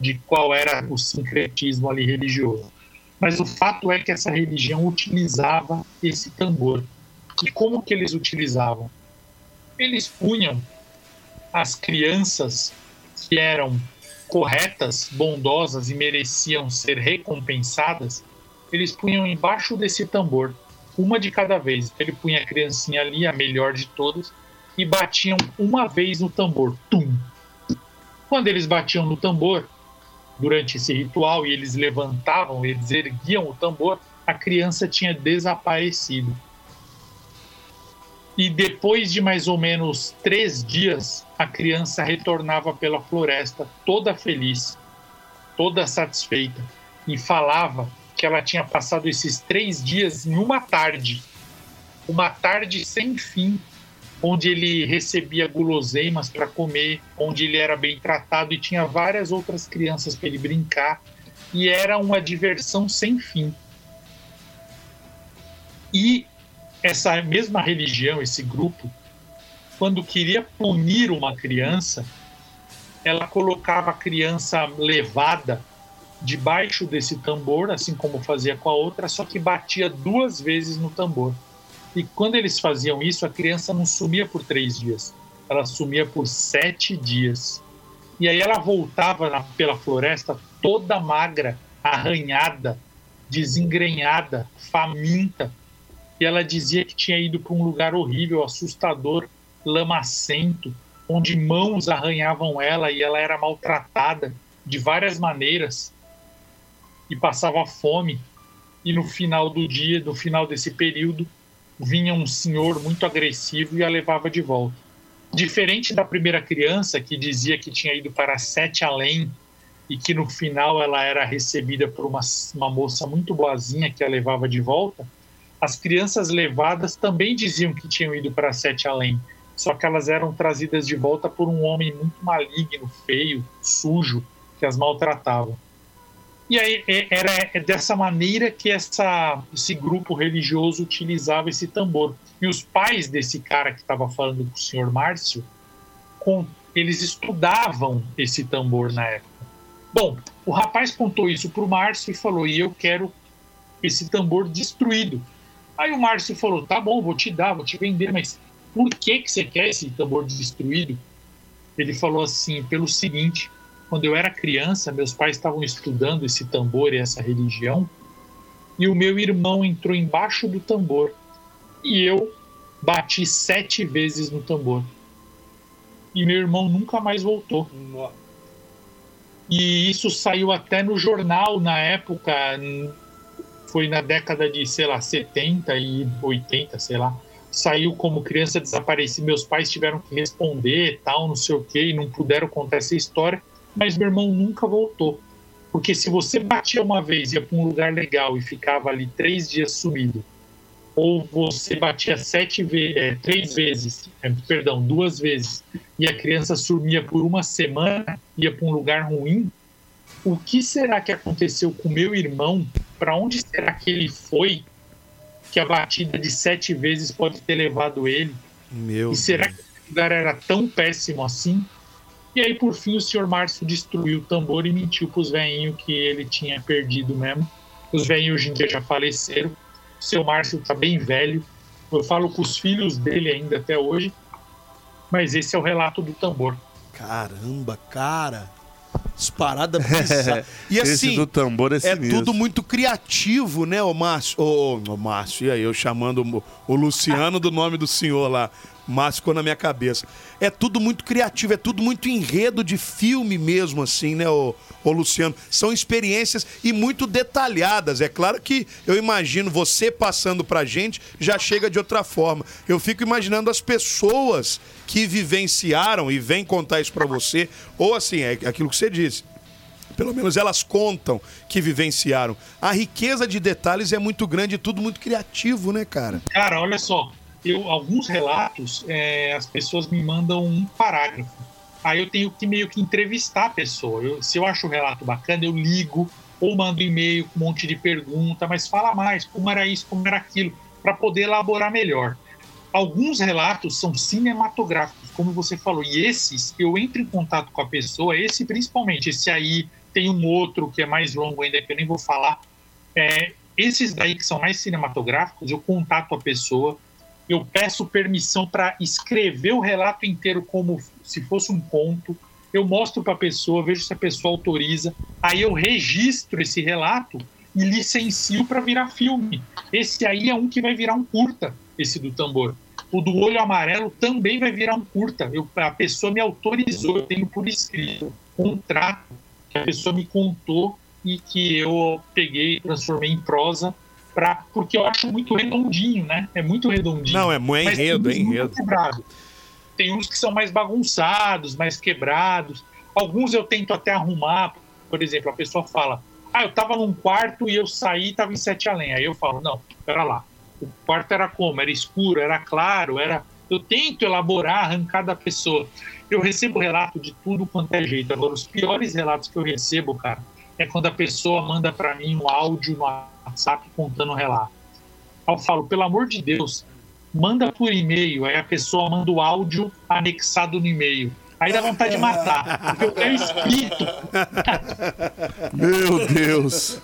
de qual era o sincretismo ali religioso. Mas o fato é que essa religião utilizava esse tambor. E como que eles utilizavam? Eles punham as crianças que eram corretas, bondosas e mereciam ser recompensadas, eles punham embaixo desse tambor, uma de cada vez. Ele punha a criancinha ali, a melhor de todas, e batiam uma vez no tambor. Tum! Quando eles batiam no tambor, durante esse ritual, e eles levantavam, eles erguiam o tambor, a criança tinha desaparecido. E depois de mais ou menos três dias, a criança retornava pela floresta toda feliz, toda satisfeita, e falava que ela tinha passado esses três dias em uma tarde, uma tarde sem fim, onde ele recebia guloseimas para comer, onde ele era bem tratado e tinha várias outras crianças para ele brincar, e era uma diversão sem fim. E essa mesma religião, esse grupo, quando queria punir uma criança, ela colocava a criança levada debaixo desse tambor, assim como fazia com a outra, só que batia duas vezes no tambor. E quando eles faziam isso, a criança não sumia por três dias, ela sumia por sete dias. E aí ela voltava na, pela floresta toda magra, arranhada, desengrenhada, faminta, e ela dizia que tinha ido para um lugar horrível, assustador, lamacento, onde mãos arranhavam ela e ela era maltratada de várias maneiras e passava fome. E no final do dia, no final desse período, vinha um senhor muito agressivo e a levava de volta. Diferente da primeira criança que dizia que tinha ido para sete além e que no final ela era recebida por uma, uma moça muito boazinha que a levava de volta, as crianças levadas também diziam que tinham ido para Sete Além, só que elas eram trazidas de volta por um homem muito maligno, feio, sujo, que as maltratava. E aí é, era dessa maneira que essa, esse grupo religioso utilizava esse tambor. E os pais desse cara que estava falando com o senhor Márcio, com, eles estudavam esse tambor na época. Bom, o rapaz contou isso para o Márcio e falou: e eu quero esse tambor destruído. Aí o Márcio falou: tá bom, vou te dar, vou te vender, mas por que, que você quer esse tambor destruído? Ele falou assim: pelo seguinte, quando eu era criança, meus pais estavam estudando esse tambor e essa religião, e o meu irmão entrou embaixo do tambor e eu bati sete vezes no tambor. E meu irmão nunca mais voltou. E isso saiu até no jornal na época, foi na década de, sei lá, 70 e 80, sei lá. Saiu como criança desaparecida. Meus pais tiveram que responder, tal, não sei o quê, e não puderam contar essa história. Mas meu irmão nunca voltou. Porque se você batia uma vez, ia para um lugar legal e ficava ali três dias sumido, ou você batia sete ve é, três vezes, é, perdão, duas vezes, e a criança sumia por uma semana, ia para um lugar ruim, o que será que aconteceu com meu irmão? Para onde será que ele foi? Que a batida de sete vezes pode ter levado ele? Meu E será que esse lugar era tão péssimo assim? E aí, por fim, o senhor Márcio destruiu o tambor e mentiu para os velhinhos que ele tinha perdido mesmo. Os velhinhos hoje em dia já faleceram. O seu Márcio tá bem velho. Eu falo com os filhos dele ainda até hoje. Mas esse é o relato do tambor. Caramba, cara. Disparada bizarra. E assim, do tambor é é tudo muito criativo, né, ô Márcio? Ô, ô, ô, Márcio, e aí eu chamando o, o Luciano do nome do senhor lá. Márcio ficou na minha cabeça. É tudo muito criativo, é tudo muito enredo de filme mesmo, assim, né, ô, ô Luciano? São experiências e muito detalhadas. É claro que eu imagino você passando pra gente já chega de outra forma. Eu fico imaginando as pessoas que vivenciaram e vêm contar isso pra você, ou assim, é aquilo que você disse. Pelo menos elas contam que vivenciaram. A riqueza de detalhes é muito grande e tudo muito criativo, né, cara? Cara, olha só. Eu, alguns relatos, é, as pessoas me mandam um parágrafo. Aí eu tenho que meio que entrevistar a pessoa. Eu- se eu acho o relato bacana, eu ligo ou mando e-mail com um monte de pergunta, mas fala mais, como era isso, como era aquilo, para poder elaborar melhor. Alguns relatos são cinematográficos, como você falou, e esses eu entro em contato com a pessoa, esse principalmente, esse aí tem um outro que é mais longo ainda, que eu nem vou falar. É, esses daí que são mais cinematográficos, eu contato a pessoa, eu peço permissão para escrever o relato inteiro como se fosse um conto. Eu mostro para a pessoa, vejo se a pessoa autoriza. Aí eu registro esse relato e licencio para virar filme. Esse aí é um que vai virar um curta, esse do tambor. O do olho amarelo também vai virar um curta. Eu, a pessoa me autorizou, eu tenho por escrito contrato que a pessoa me contou e que eu peguei e transformei em prosa pra, porque eu acho muito redondinho, né? É muito redondinho. Não, é mu- é enredo, é muito enredo. quebrado. Tem uns que são mais bagunçados, mais quebrados. Alguns eu tento até arrumar. Por exemplo, a pessoa fala: Ah, eu tava num quarto e eu saí e tava em sete além. Aí eu falo: Não, pera lá. O quarto era como? Era escuro, era claro, era. Eu tento elaborar, arrancar da pessoa. Eu recebo relato de tudo quanto é jeito. Agora, os piores relatos que eu recebo, cara, é quando a pessoa manda para mim um áudio no WhatsApp contando o relato. Aí eu falo, pelo amor de Deus, manda por e-mail. Aí a pessoa manda o áudio anexado no e-mail. Aí dá vontade de matar. Porque eu tenho escrito. Meu Deus.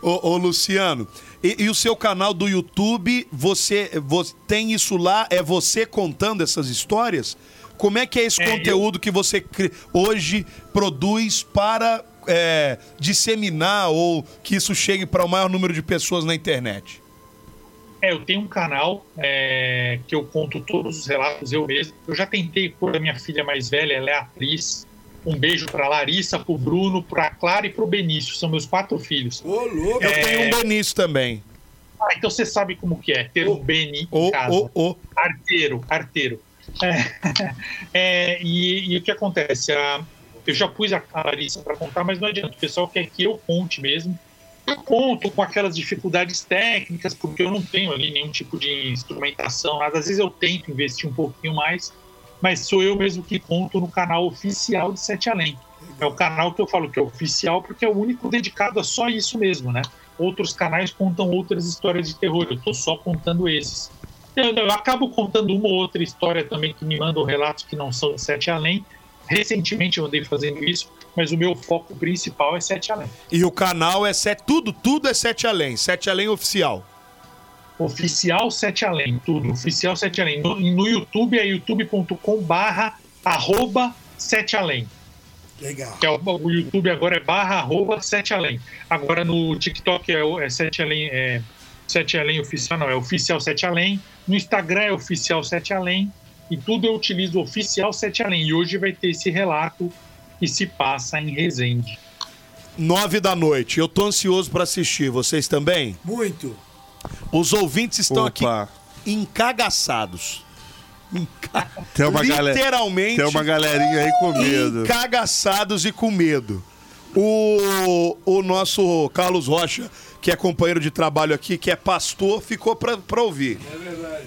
Ô, ô, Luciano, e, e o seu canal do YouTube, você, você tem isso lá? É você contando essas histórias? Como é que é esse É, conteúdo que você hoje produz para é, disseminar ou que isso chegue para o maior número de pessoas na internet? É, eu tenho um canal é, que eu conto todos os relatos eu mesmo. Eu já tentei por a minha filha mais velha, ela é atriz. Um beijo para Larissa, pro Bruno, pra Clara e pro Benício. São meus quatro filhos. Ô, louco. Eu tenho um Benício também. Ah, então você sabe como que é ter um Beni em Ô, casa. Arteiro, arteiro. É, é, e, e o que acontece? A- eu já pus a Larissa para contar, mas não adianta. O pessoal quer que eu conte mesmo. Eu conto com aquelas dificuldades técnicas, porque eu não tenho ali nenhum tipo de instrumentação. Às vezes eu tento investir um pouquinho mais, mas sou eu mesmo que conto no canal oficial de Sete Além. É o canal que eu falo que é oficial, porque é o único dedicado a só isso mesmo, né? Outros canais contam outras histórias de terror, eu tô só contando esses. Eu, eu acabo contando uma ou outra história também que me mandam relatos que não são de Sete Além. Recentemente eu andei fazendo isso, mas o meu foco principal é Sete Além. E o canal é sete, tudo, tudo é Sete Além, Sete Além oficial. Oficial Sete Além, tudo. Oficial Sete Além. No, no YouTube é youtube.com barra arroba Sete Além. Legal. Que é o, o YouTube agora é barra arroba Sete Além. Agora no TikTok é, é Sete Além, é Sete Além Oficial, não, é Oficial Sete Além. No Instagram é Oficial Sete Além. E tudo eu utilizo Oficial Sete Além. E hoje vai ter esse relato que se passa em Resende. Nove da noite. Eu tô ansioso pra assistir. Vocês também? Muito. Os ouvintes estão Opa. aqui encagaçados. Enca- Tem uma galera- Literalmente Tem uma galerinha aí com medo. encagaçados e com medo. O, o nosso Carlos Rocha, que é companheiro de trabalho aqui, que é pastor, ficou pra ouvir. É verdade.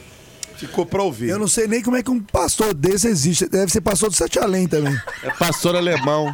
Ficou pra ouvir. Eu não sei nem como é que um pastor desse existe. Deve ser pastor do Sete Além também. É pastor alemão.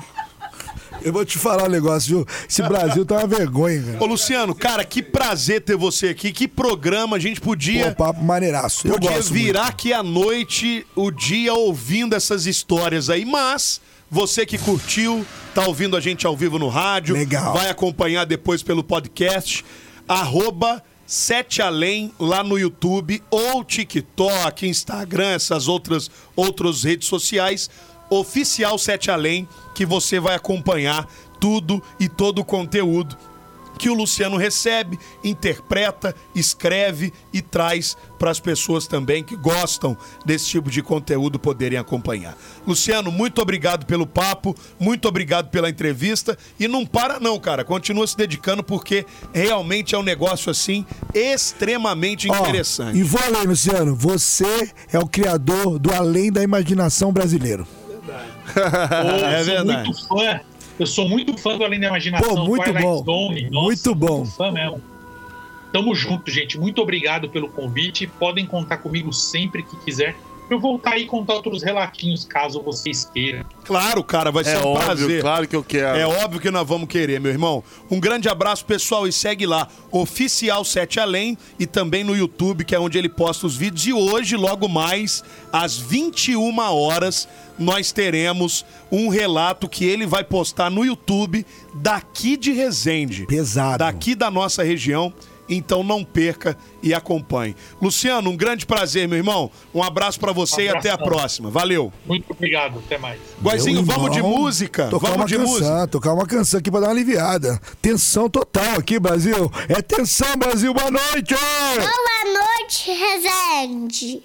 Eu vou te falar um negócio, viu? Esse Brasil tá uma vergonha, cara. Ô, Luciano, cara, que prazer ter você aqui. Que programa a gente Pô, podia. papo maneiraço. Eu Podia virar muito. aqui à noite, o dia, ouvindo essas histórias aí, mas você que curtiu, tá ouvindo a gente ao vivo no rádio, Legal. vai acompanhar depois pelo podcast, arroba Sete Além lá no YouTube ou TikTok, Instagram, essas outras, outras redes sociais, oficial Sete Além, que você vai acompanhar tudo e todo o conteúdo que o Luciano recebe, interpreta, escreve e traz para as pessoas também que gostam desse tipo de conteúdo poderem acompanhar. Luciano, muito obrigado pelo papo, muito obrigado pela entrevista e não para não, cara, continua se dedicando porque realmente é um negócio assim extremamente interessante. E vou além, Luciano. Você é o criador do Além da Imaginação brasileiro. Pô, É verdade. muito fã. Eu sou muito fã do Além da Imaginação. Pô, muito Twilight bom. Zone. Muito bom. Fã mesmo. Tamo junto, gente. Muito obrigado pelo convite. Podem contar comigo sempre que quiser. Pra Eu voltar aí e contar outros relatinhos, caso vocês queiram. Claro, cara, vai ser É um óbvio, prazer. claro que eu quero. É óbvio que nós vamos querer, meu irmão. Um grande abraço, pessoal, e segue lá, Oficial 7 Além, e também no YouTube, que é onde ele posta os vídeos. E hoje, logo mais, às 21 horas, nós teremos um relato que ele vai postar no YouTube daqui de Resende. Pesado. Daqui da nossa região. Então não perca e acompanhe. Luciano, um grande prazer, meu irmão. Um abraço pra você e até a próxima. Valeu. Muito obrigado. Até mais. Guazinho, vamos de música. Tocar Vamos uma de canção, música. Tocar uma canção aqui pra dar uma aliviada. Tensão total aqui, Brasil. É tensão, Brasil. Boa noite! Boa noite, Resende.